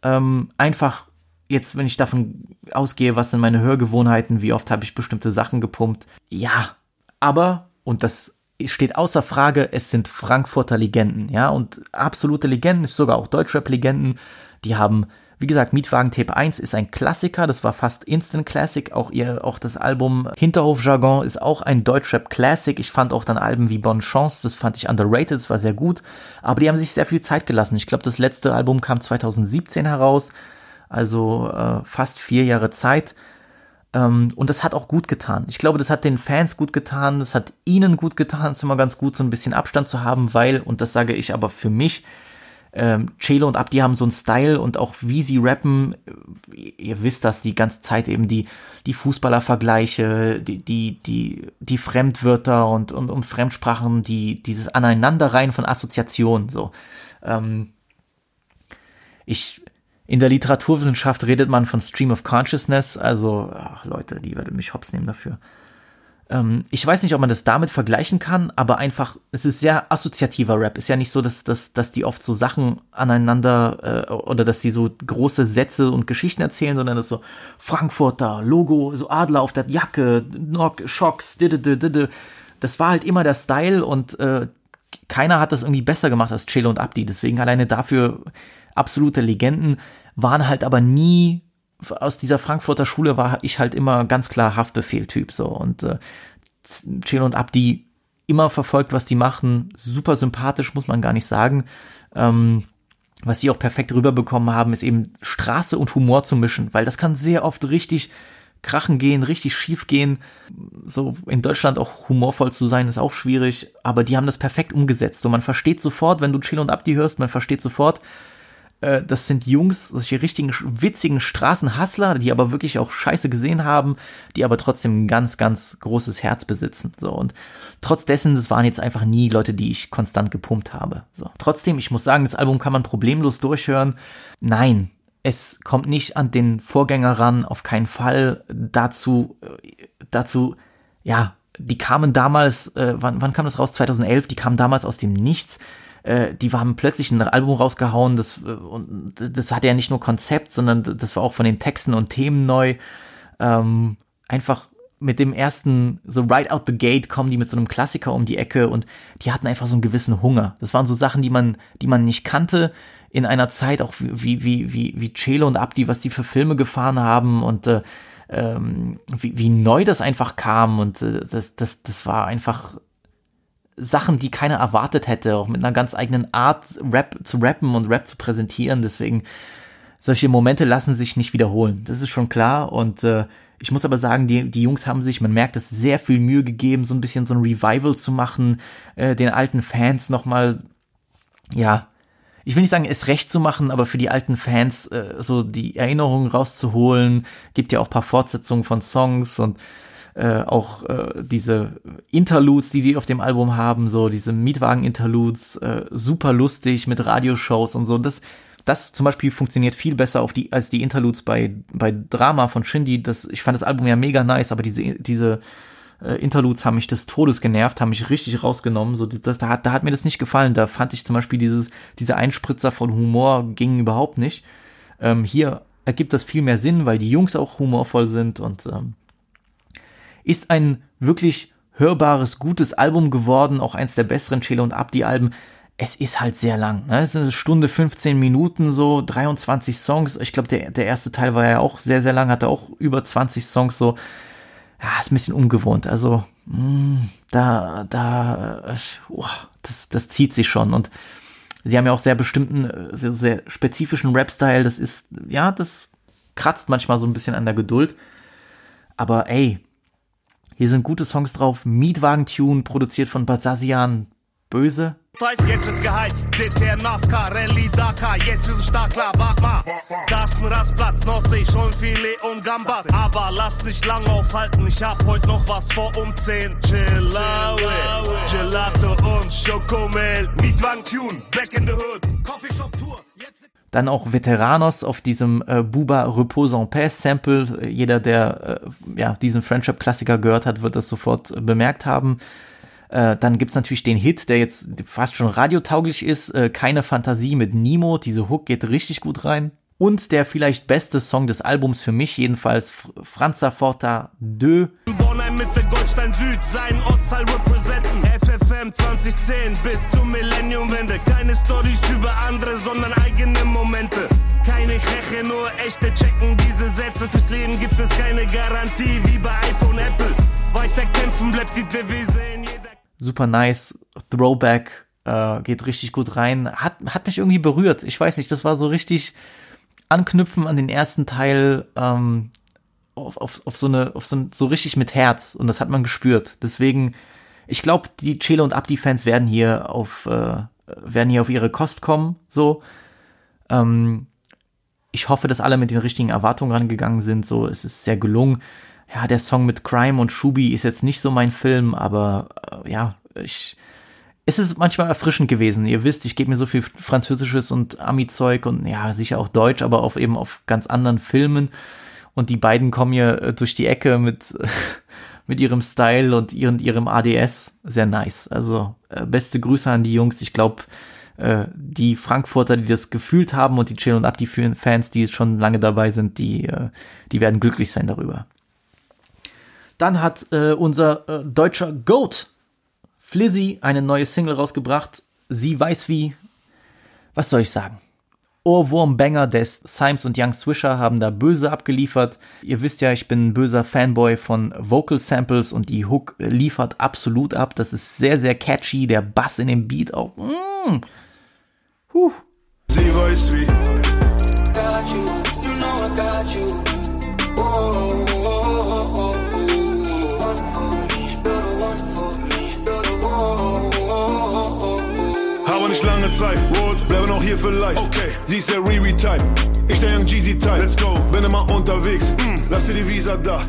Speaker 4: Ähm, einfach jetzt, wenn ich davon ausgehe, was sind meine Hörgewohnheiten, wie oft habe ich bestimmte Sachen gepumpt. Ja, aber, und das steht außer Frage, es sind Frankfurter Legenden, ja, und absolute Legenden, ist sogar auch Deutschrap-Legenden, die haben Wie gesagt, Mietwagen Tape 1 ist ein Klassiker, das war fast Instant Classic. Auch ihr, auch das Album Hinterhof Jargon ist auch ein Deutschrap Classic. Ich fand auch dann Alben wie Bonne Chance, das fand ich underrated, das war sehr gut. Aber die haben sich sehr viel Zeit gelassen. Ich glaube, das letzte Album kam 2017 heraus, also äh, fast vier Jahre Zeit. Ähm, und das hat auch gut getan. Ich glaube, das hat den Fans gut getan, das hat ihnen gut getan. Es ist immer ganz gut, so ein bisschen Abstand zu haben, weil, und das sage ich aber für mich, ähm, Chelo und Abdi haben so einen Style und auch wie sie rappen, äh, ihr wisst das die ganze Zeit eben die, die Fußballervergleiche, die, die, die, die Fremdwörter und, und, und Fremdsprachen, die, dieses Aneinanderreihen von Assoziationen, so. Ähm, ich, in der Literaturwissenschaft redet man von Stream of Consciousness, also, ach Leute, die werden mich hops nehmen dafür. Ähm, ich weiß nicht, ob man das damit vergleichen kann, aber einfach, es ist sehr assoziativer Rap. Ist ja nicht so, dass, dass, dass die oft so Sachen aneinander äh, oder dass sie so große Sätze und Geschichten erzählen, sondern das so Frankfurter, Logo, so Adler auf der Jacke, Knock, Schocks, Das war halt immer der Style und äh, keiner hat das irgendwie besser gemacht als Chelo und Abdi. Deswegen alleine dafür absolute Legenden, waren halt aber nie aus dieser Frankfurter Schule war ich halt immer ganz klar Haftbefehl-Typ so und äh, Chelo und Abdi immer verfolgt, was die machen, super sympathisch, muss man gar nicht sagen. Ähm, was sie auch perfekt rüberbekommen haben, ist eben Straße und Humor zu mischen, weil das kann sehr oft richtig krachen gehen, richtig schief gehen. So in Deutschland auch humorvoll zu sein, ist auch schwierig, aber die haben das perfekt umgesetzt. So man versteht sofort, wenn du Chill und Abdi hörst, man versteht sofort, äh, das sind Jungs, solche richtigen witzigen Straßenhassler, die aber wirklich auch Scheiße gesehen haben, die aber trotzdem ein ganz, ganz großes Herz besitzen. So und trotz dessen, das waren jetzt einfach nie Leute, die ich konstant gepumpt habe. So trotzdem, ich muss sagen, das Album kann man problemlos durchhören. Nein, es kommt nicht an den Vorgänger ran, auf keinen Fall. Dazu, äh, dazu, ja, die kamen damals, äh, wann, wann kam das raus? 2011, die kamen damals aus dem Nichts äh, die haben plötzlich ein Album rausgehauen, das, äh, und das hatte ja nicht nur Konzept, sondern das war auch von den Texten und Themen neu. Ähm, einfach mit dem ersten, so right out the gate kommen die mit so einem Klassiker um die Ecke und die hatten einfach so einen gewissen Hunger. Das waren so Sachen, die man, die man nicht kannte in einer Zeit, auch wie, wie, wie, wie Chelo und Abdi, was die für Filme gefahren haben und äh, ähm, wie, wie neu das einfach kam und äh, das, das, das war einfach Sachen, die keiner erwartet hätte, auch mit einer ganz eigenen Art Rap zu rappen und Rap zu präsentieren. Deswegen, solche Momente lassen sich nicht wiederholen. Das ist schon klar. Und äh, ich muss aber sagen, die, die Jungs haben sich, man merkt es, sehr viel Mühe gegeben, so ein bisschen so ein Revival zu machen, äh, den alten Fans nochmal, ja, ich will nicht sagen, es recht zu machen, aber für die alten Fans äh, so die Erinnerungen rauszuholen. Gibt ja auch paar Fortsetzungen von Songs und äh, auch äh, diese Interludes, die die auf dem Album haben, so diese Mietwagen-Interludes, äh, super lustig mit Radioshows und so. Das, das zum Beispiel funktioniert viel besser auf die, als die Interludes bei, bei Drama von Shindy. Das, ich fand das Album ja mega nice, aber diese, diese äh, Interludes haben mich des Todes genervt, haben mich richtig rausgenommen. So, das, da, hat, da hat mir das nicht gefallen. Da fand ich zum Beispiel dieses, diese Einspritzer von Humor gingen überhaupt nicht. Ähm, hier ergibt das viel mehr Sinn, weil die Jungs auch humorvoll sind und ähm, ist ein wirklich hörbares, gutes Album geworden, auch eins der besseren Chelo und Abdi-Alben. Es ist halt sehr lang. Ne? Es ist eine Stunde 15 Minuten, so 23 Songs. Ich glaube, der, der erste Teil war ja auch sehr, sehr lang, hatte auch über 20 Songs, so. Ja, ist ein bisschen ungewohnt. Also, mh, hm, da, da, oh, das, das zieht sich schon. Und sie haben ja auch sehr bestimmten, sehr, sehr spezifischen Rap-Style. Das ist, ja, das kratzt manchmal so ein bisschen an der Geduld. Aber ey, hier sind gute Songs drauf. Mietwagen-Tune, produziert von Basazian. Böse.
Speaker 7: Jetzt wird geheizt, DTM, NASCAR, Rallye, Dakar, jetzt wir sind stark, klar, wag mal. Das ist ein Rastplatz, Nordsee, schon Filet und Gambas. Aber lass nicht lang aufhalten, ich hab heute noch was vor um 10. Chillawe, Gelato und Schokomel. Mietwagen-Tune, Back in the Hood, Coffeeshop-Tour.
Speaker 4: Dann auch Veteranos auf diesem äh, Buba Repose en Paix Sample. Jeder, der äh, ja, diesen Friendship-Klassiker gehört hat, wird das sofort äh, bemerkt haben. Äh, dann gibt's natürlich den Hit, der jetzt fast schon radiotauglich ist. Äh, Keine Fantasie mit Nemo. Diese Hook geht richtig gut rein. Und der vielleicht beste Song des Albums für mich jedenfalls, Franza Forta 2.
Speaker 7: Bornheim mit der Goldstein Süd, seinen Ortsteil representen. FFM 2010 bis zur Millenniumwende. Keine Stories nur echte checken diese Sätze. Fürs Leben gibt es keine Garantie, wie bei iPhone, Apple. Weiter kämpfen bleibt die Devise in jeder.
Speaker 4: Super nice, Throwback, äh, geht richtig gut rein, hat, hat mich irgendwie berührt. Ich weiß nicht, das war so richtig anknüpfen an den ersten Teil, ähm, auf, auf, auf so eine, auf so, so richtig mit Herz und das hat man gespürt. Deswegen, ich glaube, die Chelo und Abdi-Fans werden hier auf, äh, werden hier auf ihre Kost kommen, so. Ähm, ich hoffe, dass alle mit den richtigen Erwartungen rangegangen sind. So, es ist sehr gelungen. Ja, der Song mit Crime und Shubi ist jetzt nicht so mein Film, aber äh, ja, ich, es ist manchmal erfrischend gewesen. Ihr wisst, ich gebe mir so viel Französisches und Ami-Zeug und ja, sicher auch Deutsch, aber auf eben auf ganz anderen Filmen. Und die beiden kommen hier äh, durch die Ecke mit, mit ihrem Style und ihren, ihrem ADS. Sehr nice. Also, äh, beste Grüße an die Jungs. Ich glaube, äh, die Frankfurter, die das gefühlt haben und die Chill und Abdi Fans, die schon lange dabei sind, die, die werden glücklich sein darüber. Dann hat äh, unser äh, deutscher Goat Flizzy eine neue Single rausgebracht. Sie weiß wie. Was soll ich sagen? Ohrwurm-Banger des Symes und Young Swisher haben da böse abgeliefert. Ihr wisst ja, ich bin ein böser Fanboy von Vocal Samples und die Hook liefert absolut ab. Das ist sehr, sehr catchy. Der Bass in dem Beat auch. Mm. Huh.
Speaker 8: Sie weiß wie.
Speaker 5: got you, you know I got you.
Speaker 8: Zeit, Rot, bleibe noch hier vielleicht. Okay. Sie ist der Riri-Type, ich der Young Jeezy-Type. Let's go, bin immer unterwegs, lass dir die Visa da.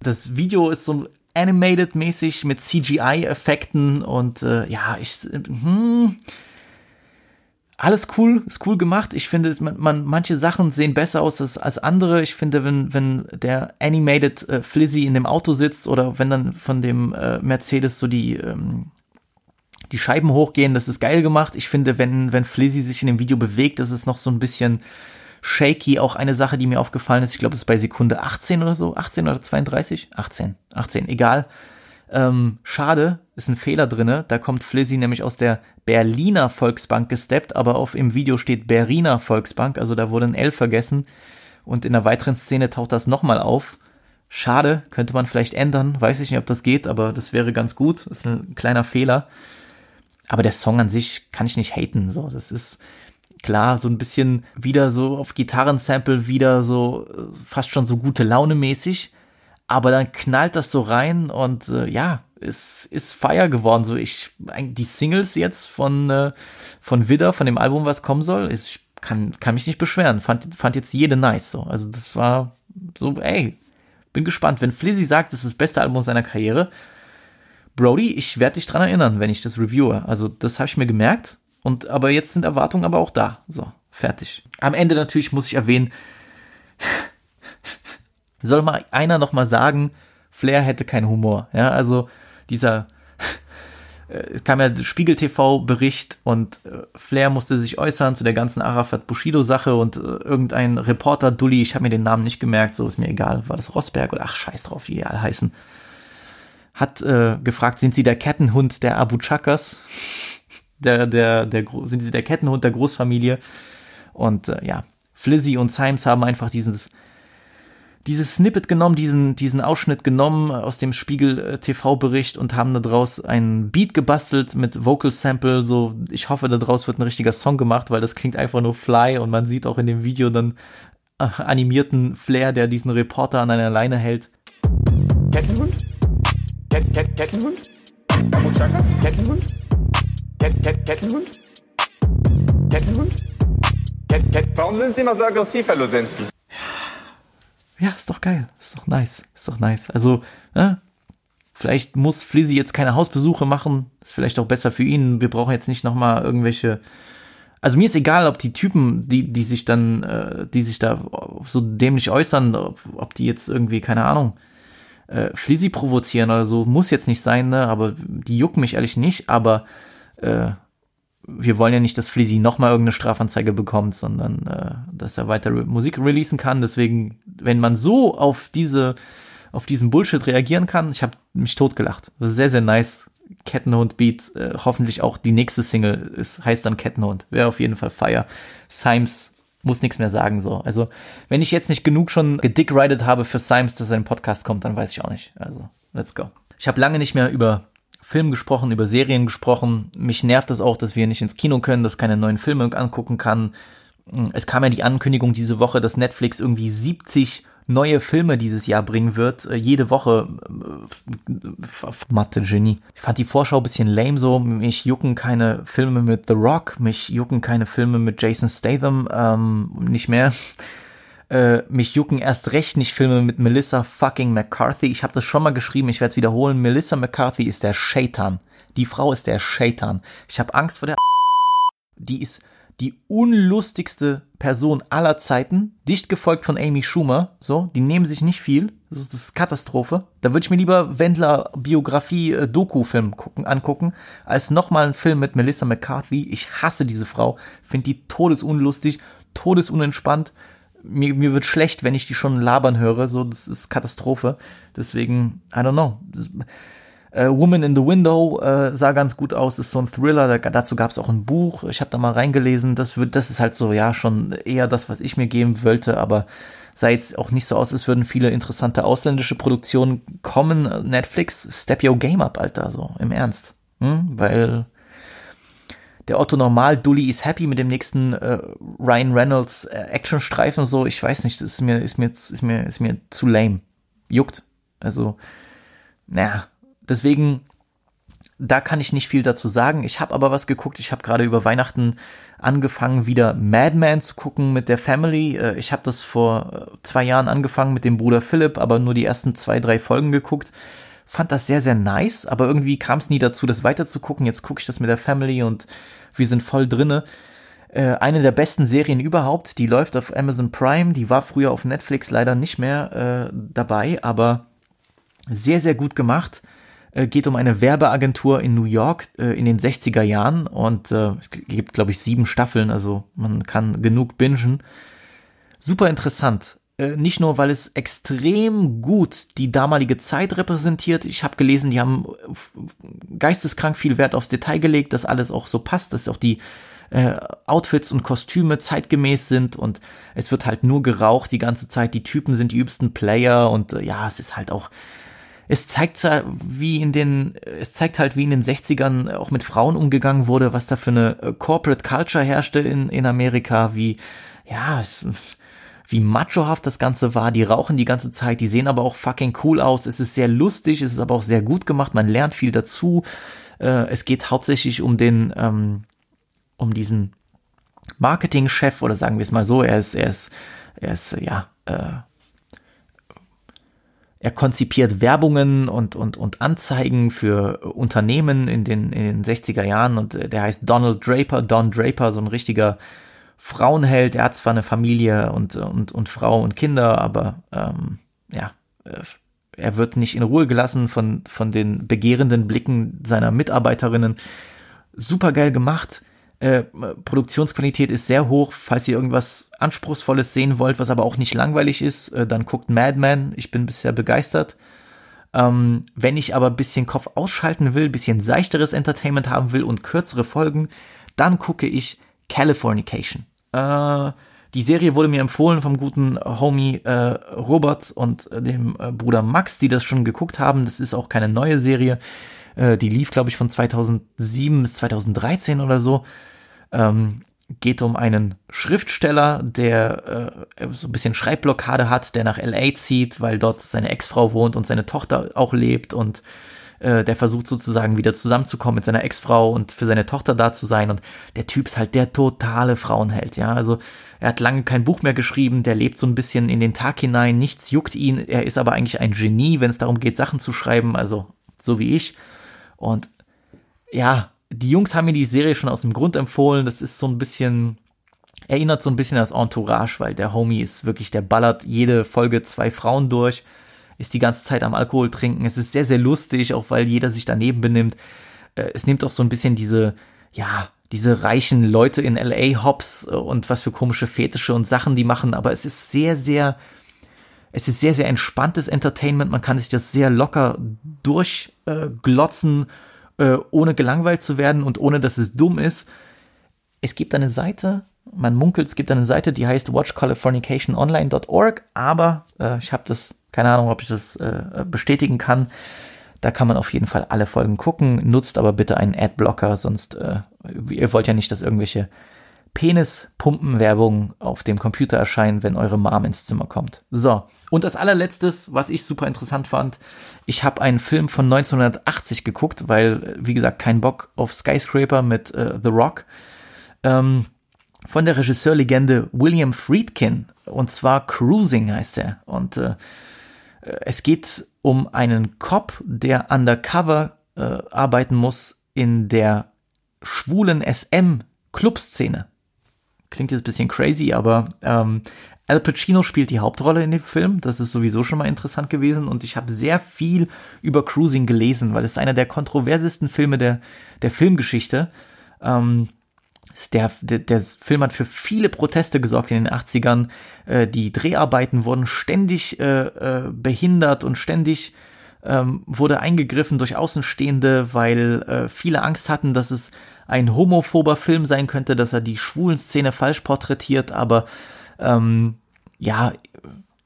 Speaker 4: Das Video ist so animated-mäßig mit CGI-Effekten und äh, ja, ich. Hm, alles cool, ist cool gemacht. Ich finde, es, man, man, manche Sachen sehen besser aus als, als andere. Ich finde, wenn, wenn der Animated äh, Flizzy in dem Auto sitzt oder wenn dann von dem äh, Mercedes so die, ähm, die Scheiben hochgehen, das ist geil gemacht. Ich finde, wenn, wenn Flizzy sich in dem Video bewegt, das ist noch so ein bisschen shaky. Auch eine Sache, die mir aufgefallen ist, ich glaube, es ist bei Sekunde 18 oder so, 18 oder 32? 18, 18, egal. Ähm, schade, ist ein Fehler drinne. Da kommt Flizzy nämlich aus der Berliner Volksbank gesteppt, aber auf im Video steht Berliner Volksbank, also da wurde ein L vergessen. Und in der weiteren Szene taucht das nochmal auf. Schade, könnte man vielleicht ändern. Weiß ich nicht, ob das geht, aber das wäre ganz gut. Ist ein kleiner Fehler. Aber der Song an sich kann ich nicht haten. So, das ist klar so ein bisschen wieder so auf Gitarrensample wieder so äh, fast schon so gute Laune mäßig. Aber dann knallt das so rein und äh, ja, es ist Fire geworden. So ich die Singles jetzt von äh, von Widder, von dem Album, was kommen soll, ist, ich kann kann mich nicht beschweren. Fand fand jetzt jede nice so. Also das war so ey, bin gespannt, wenn Flizzy sagt, das ist das beste Album seiner Karriere. Brody, ich werde dich dran erinnern, wenn ich das reviewe. Also das habe ich mir gemerkt. Und aber jetzt sind Erwartungen aber auch da. So, fertig. Am Ende natürlich muss ich erwähnen, soll mal einer noch mal sagen, Flair hätte keinen Humor. Ja, also dieser äh, es kam ja Spiegel TV Bericht und äh, Flair musste sich äußern zu der ganzen Arafat Bushido Sache und äh, irgendein Reporter Dulli, ich habe mir den Namen nicht gemerkt, so ist mir egal, war das Rosberg oder ach scheiß drauf, wie die alle heißen, hat äh, gefragt, sind Sie der Kettenhund der Abu Chakas? Der der der sind Sie der Kettenhund der Großfamilie? Und äh, ja, Flizzy und Symes haben einfach dieses dieses Snippet genommen, diesen, diesen Ausschnitt genommen aus dem Spiegel TV Bericht und haben daraus einen Beat gebastelt mit Vocal Sample, so ich hoffe daraus wird ein richtiger Song gemacht, weil das klingt einfach nur fly und man sieht auch in dem Video dann äh, animierten Flair, der diesen Reporter an einer Leine hält.
Speaker 9: Kettenhund? Ket, Ket, Kettenhund? Abu Chakas? Kettenhund? Ket, Ket, Kettenhund? Kettenhund? Ket, Ket. Warum sind Sie immer so aggressiv, Herr Losensky?
Speaker 4: Ja, ist doch geil, ist doch nice, ist doch nice. Also, ne? Vielleicht muss Flizzy jetzt keine Hausbesuche machen, ist vielleicht auch besser für ihn. Wir brauchen jetzt nicht nochmal irgendwelche. Also mir ist egal, ob die Typen, die, die sich dann, äh, die sich da so dämlich äußern, ob, ob die jetzt irgendwie, keine Ahnung, äh, Flizzy provozieren oder so, muss jetzt nicht sein, ne? Aber die jucken mich ehrlich nicht, aber äh, wir wollen ja nicht, dass Flizzy nochmal irgendeine Strafanzeige bekommt, sondern äh, dass er weiter re Musik releasen kann. Deswegen, wenn man so auf diese, auf diesen Bullshit reagieren kann, ich habe mich totgelacht. Sehr, sehr nice. Kettenhund-Beat, äh, hoffentlich auch die nächste Single ist, heißt dann Kettenhund. Wäre auf jeden Fall Fire. Symes muss nichts mehr sagen so. Also, wenn ich jetzt nicht genug schon gedickridet habe für Symes, dass sein Podcast kommt, dann weiß ich auch nicht. Also, let's go. Ich habe lange nicht mehr über Film gesprochen, über Serien gesprochen. Mich nervt es auch, dass wir nicht ins Kino können, dass keine neuen Filme angucken kann. Es kam ja die Ankündigung diese Woche, dass Netflix irgendwie 70 neue Filme dieses Jahr bringen wird. Äh, jede Woche. Äh, Mathe Genie. Ich fand die Vorschau bisschen lame so. Mich jucken keine Filme mit The Rock. Mich jucken keine Filme mit Jason Statham. Ähm, nicht mehr. Äh, mich jucken erst recht nicht Filme mit Melissa fucking McCarthy. Ich habe das schon mal geschrieben, ich werde es wiederholen. Melissa McCarthy ist der Shaitan. Die Frau ist der Shaitan. Ich habe Angst vor der. Die ist die unlustigste Person aller Zeiten, dicht gefolgt von Amy Schumer, so, die nehmen sich nicht viel, das ist Katastrophe. Da würde ich mir lieber Wendler Biografie äh, Doku-Film gucken, angucken, als nochmal einen Film mit Melissa McCarthy. Ich hasse diese Frau, finde die todesunlustig, todesunentspannt. Mir, mir wird schlecht, wenn ich die schon labern höre, so, das ist Katastrophe. Deswegen, I don't know. Äh, Woman in the Window äh, sah ganz gut aus, ist so ein Thriller. Da, dazu gab es auch ein Buch. Ich habe da mal reingelesen. Das wird, das ist halt so, ja, schon eher das, was ich mir geben wollte, aber sah jetzt auch nicht so aus, als würden viele interessante ausländische Produktionen kommen. Netflix, step your game up, Alter, so im Ernst. Hm? Weil der Otto Normal Dully is happy mit dem nächsten äh, Ryan Reynolds äh, Actionstreifen so. Ich weiß nicht, das ist mir ist mir ist mir ist mir zu lame. Juckt. Also naja, deswegen, da kann ich nicht viel dazu sagen. Ich habe aber was geguckt. Ich habe gerade über Weihnachten angefangen, wieder Mad Men zu gucken mit der Family. Äh, ich habe das vor äh, zwei Jahren angefangen mit dem Bruder Philipp, aber nur die ersten zwei, drei Folgen geguckt. Fand das sehr, sehr nice, aber irgendwie kam es nie dazu, das weiter zu gucken. Jetzt gucke ich das mit der Family und wir sind voll drinne. Äh, eine der besten Serien überhaupt, die läuft auf Amazon Prime, die war früher auf Netflix leider nicht mehr äh, dabei, aber sehr, sehr gut gemacht äh, geht um eine Werbeagentur in New York äh, in den 60er Jahren und äh, es gibt, glaube ich, sieben Staffeln, also man kann genug bingen. Super interessant. Äh, nicht nur, weil es extrem gut die damalige Zeit repräsentiert. Ich habe gelesen, die haben geisteskrank viel Wert aufs Detail gelegt, dass alles auch so passt, dass auch die äh, Outfits und Kostüme zeitgemäß sind und es wird halt nur geraucht die ganze Zeit. Die Typen sind die übsten Player und äh, ja, es ist halt auch es zeigt wie in den, es zeigt halt, wie in den 60ern auch mit Frauen umgegangen wurde, was da für eine äh, Corporate Culture herrschte in, in Amerika, wie, ja, wie machohaft das Ganze war. Die rauchen die ganze Zeit, die sehen aber auch fucking cool aus. Es ist sehr lustig, es ist aber auch sehr gut gemacht, man lernt viel dazu. Äh, es geht hauptsächlich um den, ähm, um diesen Marketingchef oder sagen wir es mal so, er ist, er ist, er ist, ja, äh, er konzipiert Werbungen und, und, und Anzeigen für Unternehmen in den, in den 60er Jahren und der heißt Donald Draper, Don Draper, so ein richtiger Frauenheld. Er hat zwar eine Familie und, und, und Frau und Kinder, aber ähm, ja, äh, er wird nicht in Ruhe gelassen von, von den begehrenden Blicken seiner Mitarbeiterinnen. Super geil gemacht. Äh, Produktionsqualität ist sehr hoch. Falls ihr irgendwas Anspruchsvolles sehen wollt, was aber auch nicht langweilig ist, äh, dann guckt Mad Men. Ich bin bisher begeistert. Ähm, wenn ich aber ein bisschen Kopf ausschalten will, bisschen seichteres Entertainment haben will und kürzere Folgen, dann gucke ich Californication. Äh, die Serie wurde mir empfohlen vom guten Homie äh, Robert und äh, dem äh, Bruder Max, die das schon geguckt haben. Das ist auch keine neue Serie. Äh, die lief, glaube ich, von 2007 bis 2013 oder so. Ähm, geht um einen Schriftsteller, der äh, so ein bisschen Schreibblockade hat, der nach LA zieht, weil dort seine Ex-Frau wohnt und seine Tochter auch lebt und äh, der versucht sozusagen wieder zusammenzukommen mit seiner Ex-Frau und für seine Tochter da zu sein. Und der Typ ist halt der totale Frauenheld, ja, also er hat lange kein Buch mehr geschrieben, der lebt so ein bisschen in den Tag hinein, nichts juckt ihn, er ist aber eigentlich ein Genie, wenn es darum geht, Sachen zu schreiben, also so wie ich und ja, die Jungs haben mir die Serie schon aus dem Grund empfohlen. Das ist so ein bisschen, erinnert so ein bisschen das Entourage, weil der Homie ist wirklich, der ballert jede Folge zwei Frauen durch, ist die ganze Zeit am Alkohol trinken. Es ist sehr, sehr lustig, auch weil jeder sich daneben benimmt. Äh, es nimmt auch so ein bisschen diese, ja, diese reichen Leute in LA Hops äh, und was für komische Fetische und Sachen die machen, aber es ist sehr, sehr, es ist sehr, sehr entspanntes Entertainment. Man kann sich das sehr locker durchglotzen. Äh, äh, ohne gelangweilt zu werden und ohne dass es dumm ist. Es gibt eine Seite, man munkelt, es gibt eine Seite, die heißt watchcalifornicationonline.org, aber äh, ich habe das, keine Ahnung, ob ich das äh, bestätigen kann. Da kann man auf jeden Fall alle Folgen gucken. Nutzt aber bitte einen Adblocker, sonst äh, ihr wollt ja nicht, dass irgendwelche Penispumpenwerbung auf dem Computer erscheinen, wenn eure Mom ins Zimmer kommt. So, und als allerletztes, was ich super interessant fand, ich habe einen Film von 1980 geguckt, weil, wie gesagt, kein Bock auf Skyscraper mit äh, The Rock. Ähm, von der Regisseurlegende William Friedkin. Und zwar Cruising heißt er. Und äh, es geht um einen Cop, der undercover äh, arbeiten muss in der schwulen SM-Clubszene. Klingt jetzt ein bisschen crazy, aber ähm, Al Pacino spielt die Hauptrolle in dem Film. Das ist sowieso schon mal interessant gewesen. Und ich habe sehr viel über Cruising gelesen, weil es einer der kontroversesten Filme der, der Filmgeschichte. Ähm, der, der, der Film hat für viele Proteste gesorgt in den 80ern. Äh, die Dreharbeiten wurden ständig äh, äh, behindert und ständig ähm, wurde eingegriffen durch Außenstehende, weil äh, viele Angst hatten, dass es ein homophober Film sein könnte, dass er die schwulen Szene falsch porträtiert, aber ähm, ja,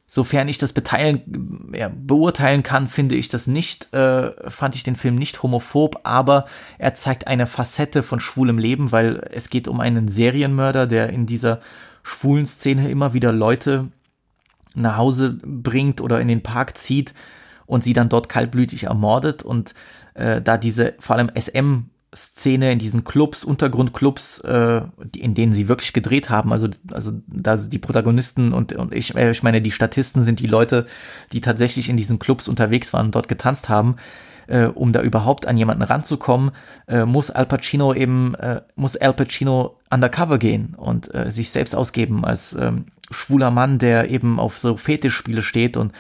Speaker 4: sofern ich das beteilen, ja, beurteilen kann, finde ich das nicht, äh, fand ich den Film nicht homophob, aber er zeigt eine Facette von schwulem Leben, weil es geht um einen Serienmörder, der in dieser schwulen Szene immer wieder Leute nach Hause bringt oder in den Park zieht und sie dann dort kaltblütig ermordet und äh, da diese vor allem SM Szene in diesen Clubs, Untergrundclubs, äh, in denen sie wirklich gedreht haben. Also, also da die Protagonisten und, und ich, äh, ich meine, die Statisten sind die Leute, die tatsächlich in diesen Clubs unterwegs waren dort getanzt haben. Äh, um da überhaupt an jemanden ranzukommen, äh, muss Al Pacino eben, äh, muss Al Pacino undercover gehen und äh, sich selbst ausgeben als ähm, schwuler Mann, der eben auf so Fetischspiele steht. Und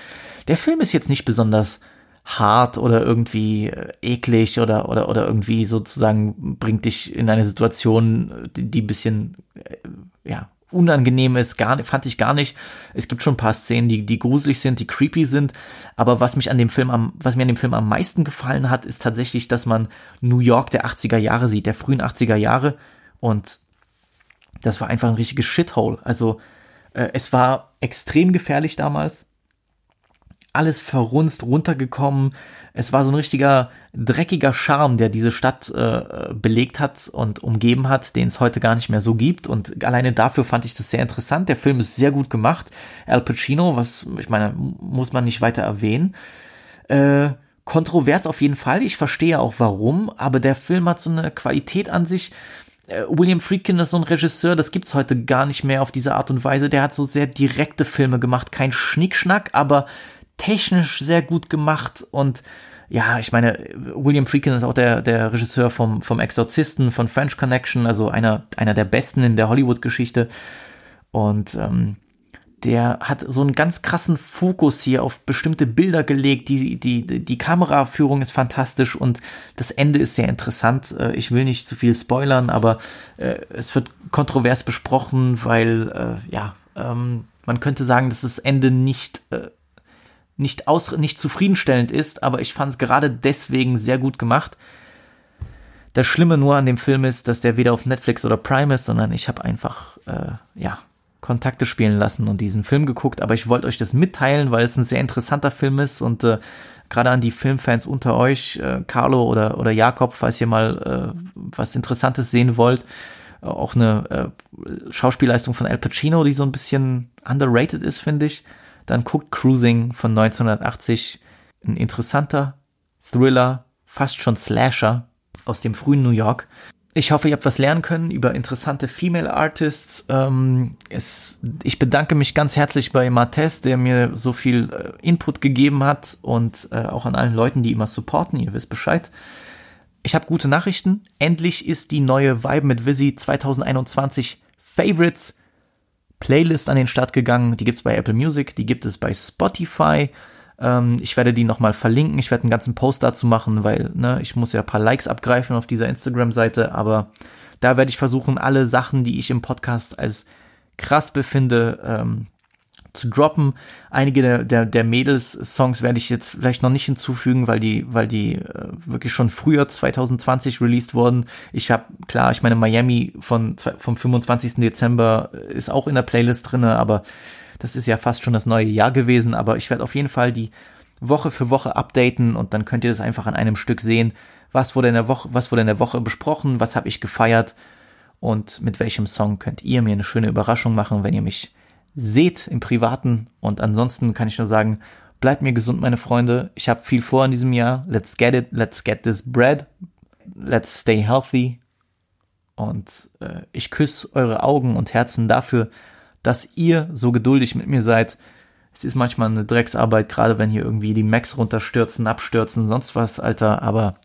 Speaker 4: der Film ist jetzt nicht besonders hart oder irgendwie äh, eklig oder, oder, oder irgendwie sozusagen bringt dich in eine Situation, die, die ein bisschen, äh, ja, unangenehm ist, gar, fand ich gar nicht. Es gibt schon ein paar Szenen, die, die gruselig sind, die creepy sind. Aber was mich an dem Film am, was mir an dem Film am meisten gefallen hat, ist tatsächlich, dass man New York der 80er Jahre sieht, der frühen 80er Jahre. Und das war einfach ein richtiges Shithole. Also, äh, es war extrem gefährlich damals alles verrunzt, runtergekommen. Es war so ein richtiger dreckiger Charme, der diese Stadt äh, belegt hat und umgeben hat, den es heute gar nicht mehr so gibt. Und alleine dafür fand ich das sehr interessant. Der Film ist sehr gut gemacht. Al Pacino, was ich meine, muss man nicht weiter erwähnen. Äh, kontrovers auf jeden Fall. Ich verstehe auch warum, aber der Film hat so eine Qualität an sich. Äh, William Friedkin ist so ein Regisseur, das gibt's heute gar nicht mehr auf diese Art und Weise. Der hat so sehr direkte Filme gemacht, kein Schnickschnack, aber technisch sehr gut gemacht und ja, ich meine, William Friedkin ist auch der, der Regisseur vom, vom Exorzisten, von French Connection, also einer, einer der besten in der Hollywood-Geschichte. Und ähm, der hat so einen ganz krassen Fokus hier auf bestimmte Bilder gelegt. Die, die, die Kameraführung ist fantastisch und das Ende ist sehr interessant. Äh, ich will nicht zu viel spoilern, aber äh, es wird kontrovers besprochen, weil, äh, ja, ähm, man könnte sagen, dass das Ende nicht äh, nicht, aus, nicht zufriedenstellend ist, aber ich fand es gerade deswegen sehr gut gemacht. Das Schlimme nur an dem Film ist, dass der weder auf Netflix oder Prime ist, sondern ich habe einfach, äh, ja, Kontakte spielen lassen und diesen Film geguckt. Aber ich wollte euch das mitteilen, weil es ein sehr interessanter Film ist und äh, gerade an die Filmfans unter euch, äh, Carlo oder, oder Jakob, falls ihr mal äh, was Interessantes sehen wollt, auch eine äh, Schauspielleistung von Al Pacino, die so ein bisschen underrated ist, finde ich dann guckt Cruising von 1980, ein interessanter Thriller, fast schon Slasher aus dem frühen New York. Ich hoffe, ihr habt was lernen können über interessante Female Artists. Ähm, es, ich bedanke mich ganz herzlich bei Martes, der mir so viel äh, Input gegeben hat und äh, auch an allen Leuten, die immer supporten. Ihr wisst Bescheid. Ich habe gute Nachrichten. Endlich ist die neue Vibe mit Visi 2021 Favorites Playlist an den Start gegangen. Die gibt es bei Apple Music, die gibt es bei Spotify. Ähm, ich werde die nochmal verlinken. Ich werde einen ganzen Post dazu machen, weil ne, ich muss ja ein paar Likes abgreifen auf dieser Instagram-Seite. Aber da werde ich versuchen, alle Sachen, die ich im Podcast als krass befinde, ähm, zu droppen. Einige der, der, der Mädels-Songs werde ich jetzt vielleicht noch nicht hinzufügen, weil die, weil die äh, wirklich schon früher 2020 released wurden. Ich habe, klar, ich meine, Miami von, vom 25. Dezember ist auch in der Playlist drinne, aber das ist ja fast schon das neue Jahr gewesen. Aber ich werde auf jeden Fall die Woche für Woche updaten und dann könnt ihr das einfach an einem Stück sehen. Was wurde in der Woche, was wurde in der Woche besprochen? Was habe ich gefeiert? Und mit welchem Song könnt ihr mir eine schöne Überraschung machen, wenn ihr mich seht im Privaten. Und ansonsten kann ich nur sagen, bleibt mir gesund, meine Freunde. Ich habe viel vor in diesem Jahr. Let's get it, let's get this bread. Let's stay healthy. Und äh, ich küsse eure Augen und Herzen dafür, dass ihr so geduldig mit mir seid. Es ist manchmal eine Drecksarbeit, gerade wenn hier irgendwie die Macs runterstürzen, abstürzen, sonst was, Alter. Aber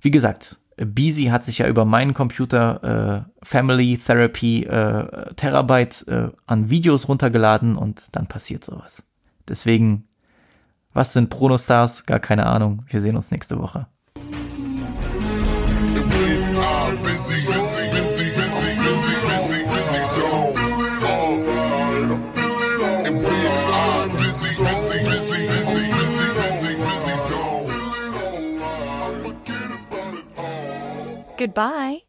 Speaker 4: wie gesagt, Beezy hat sich ja über meinen Computer äh, Family Therapy äh, Terabyte äh, an Videos runtergeladen und dann passiert sowas. Deswegen, was sind Pronostars? Gar keine Ahnung. Wir sehen uns nächste Woche.
Speaker 10: Goodbye.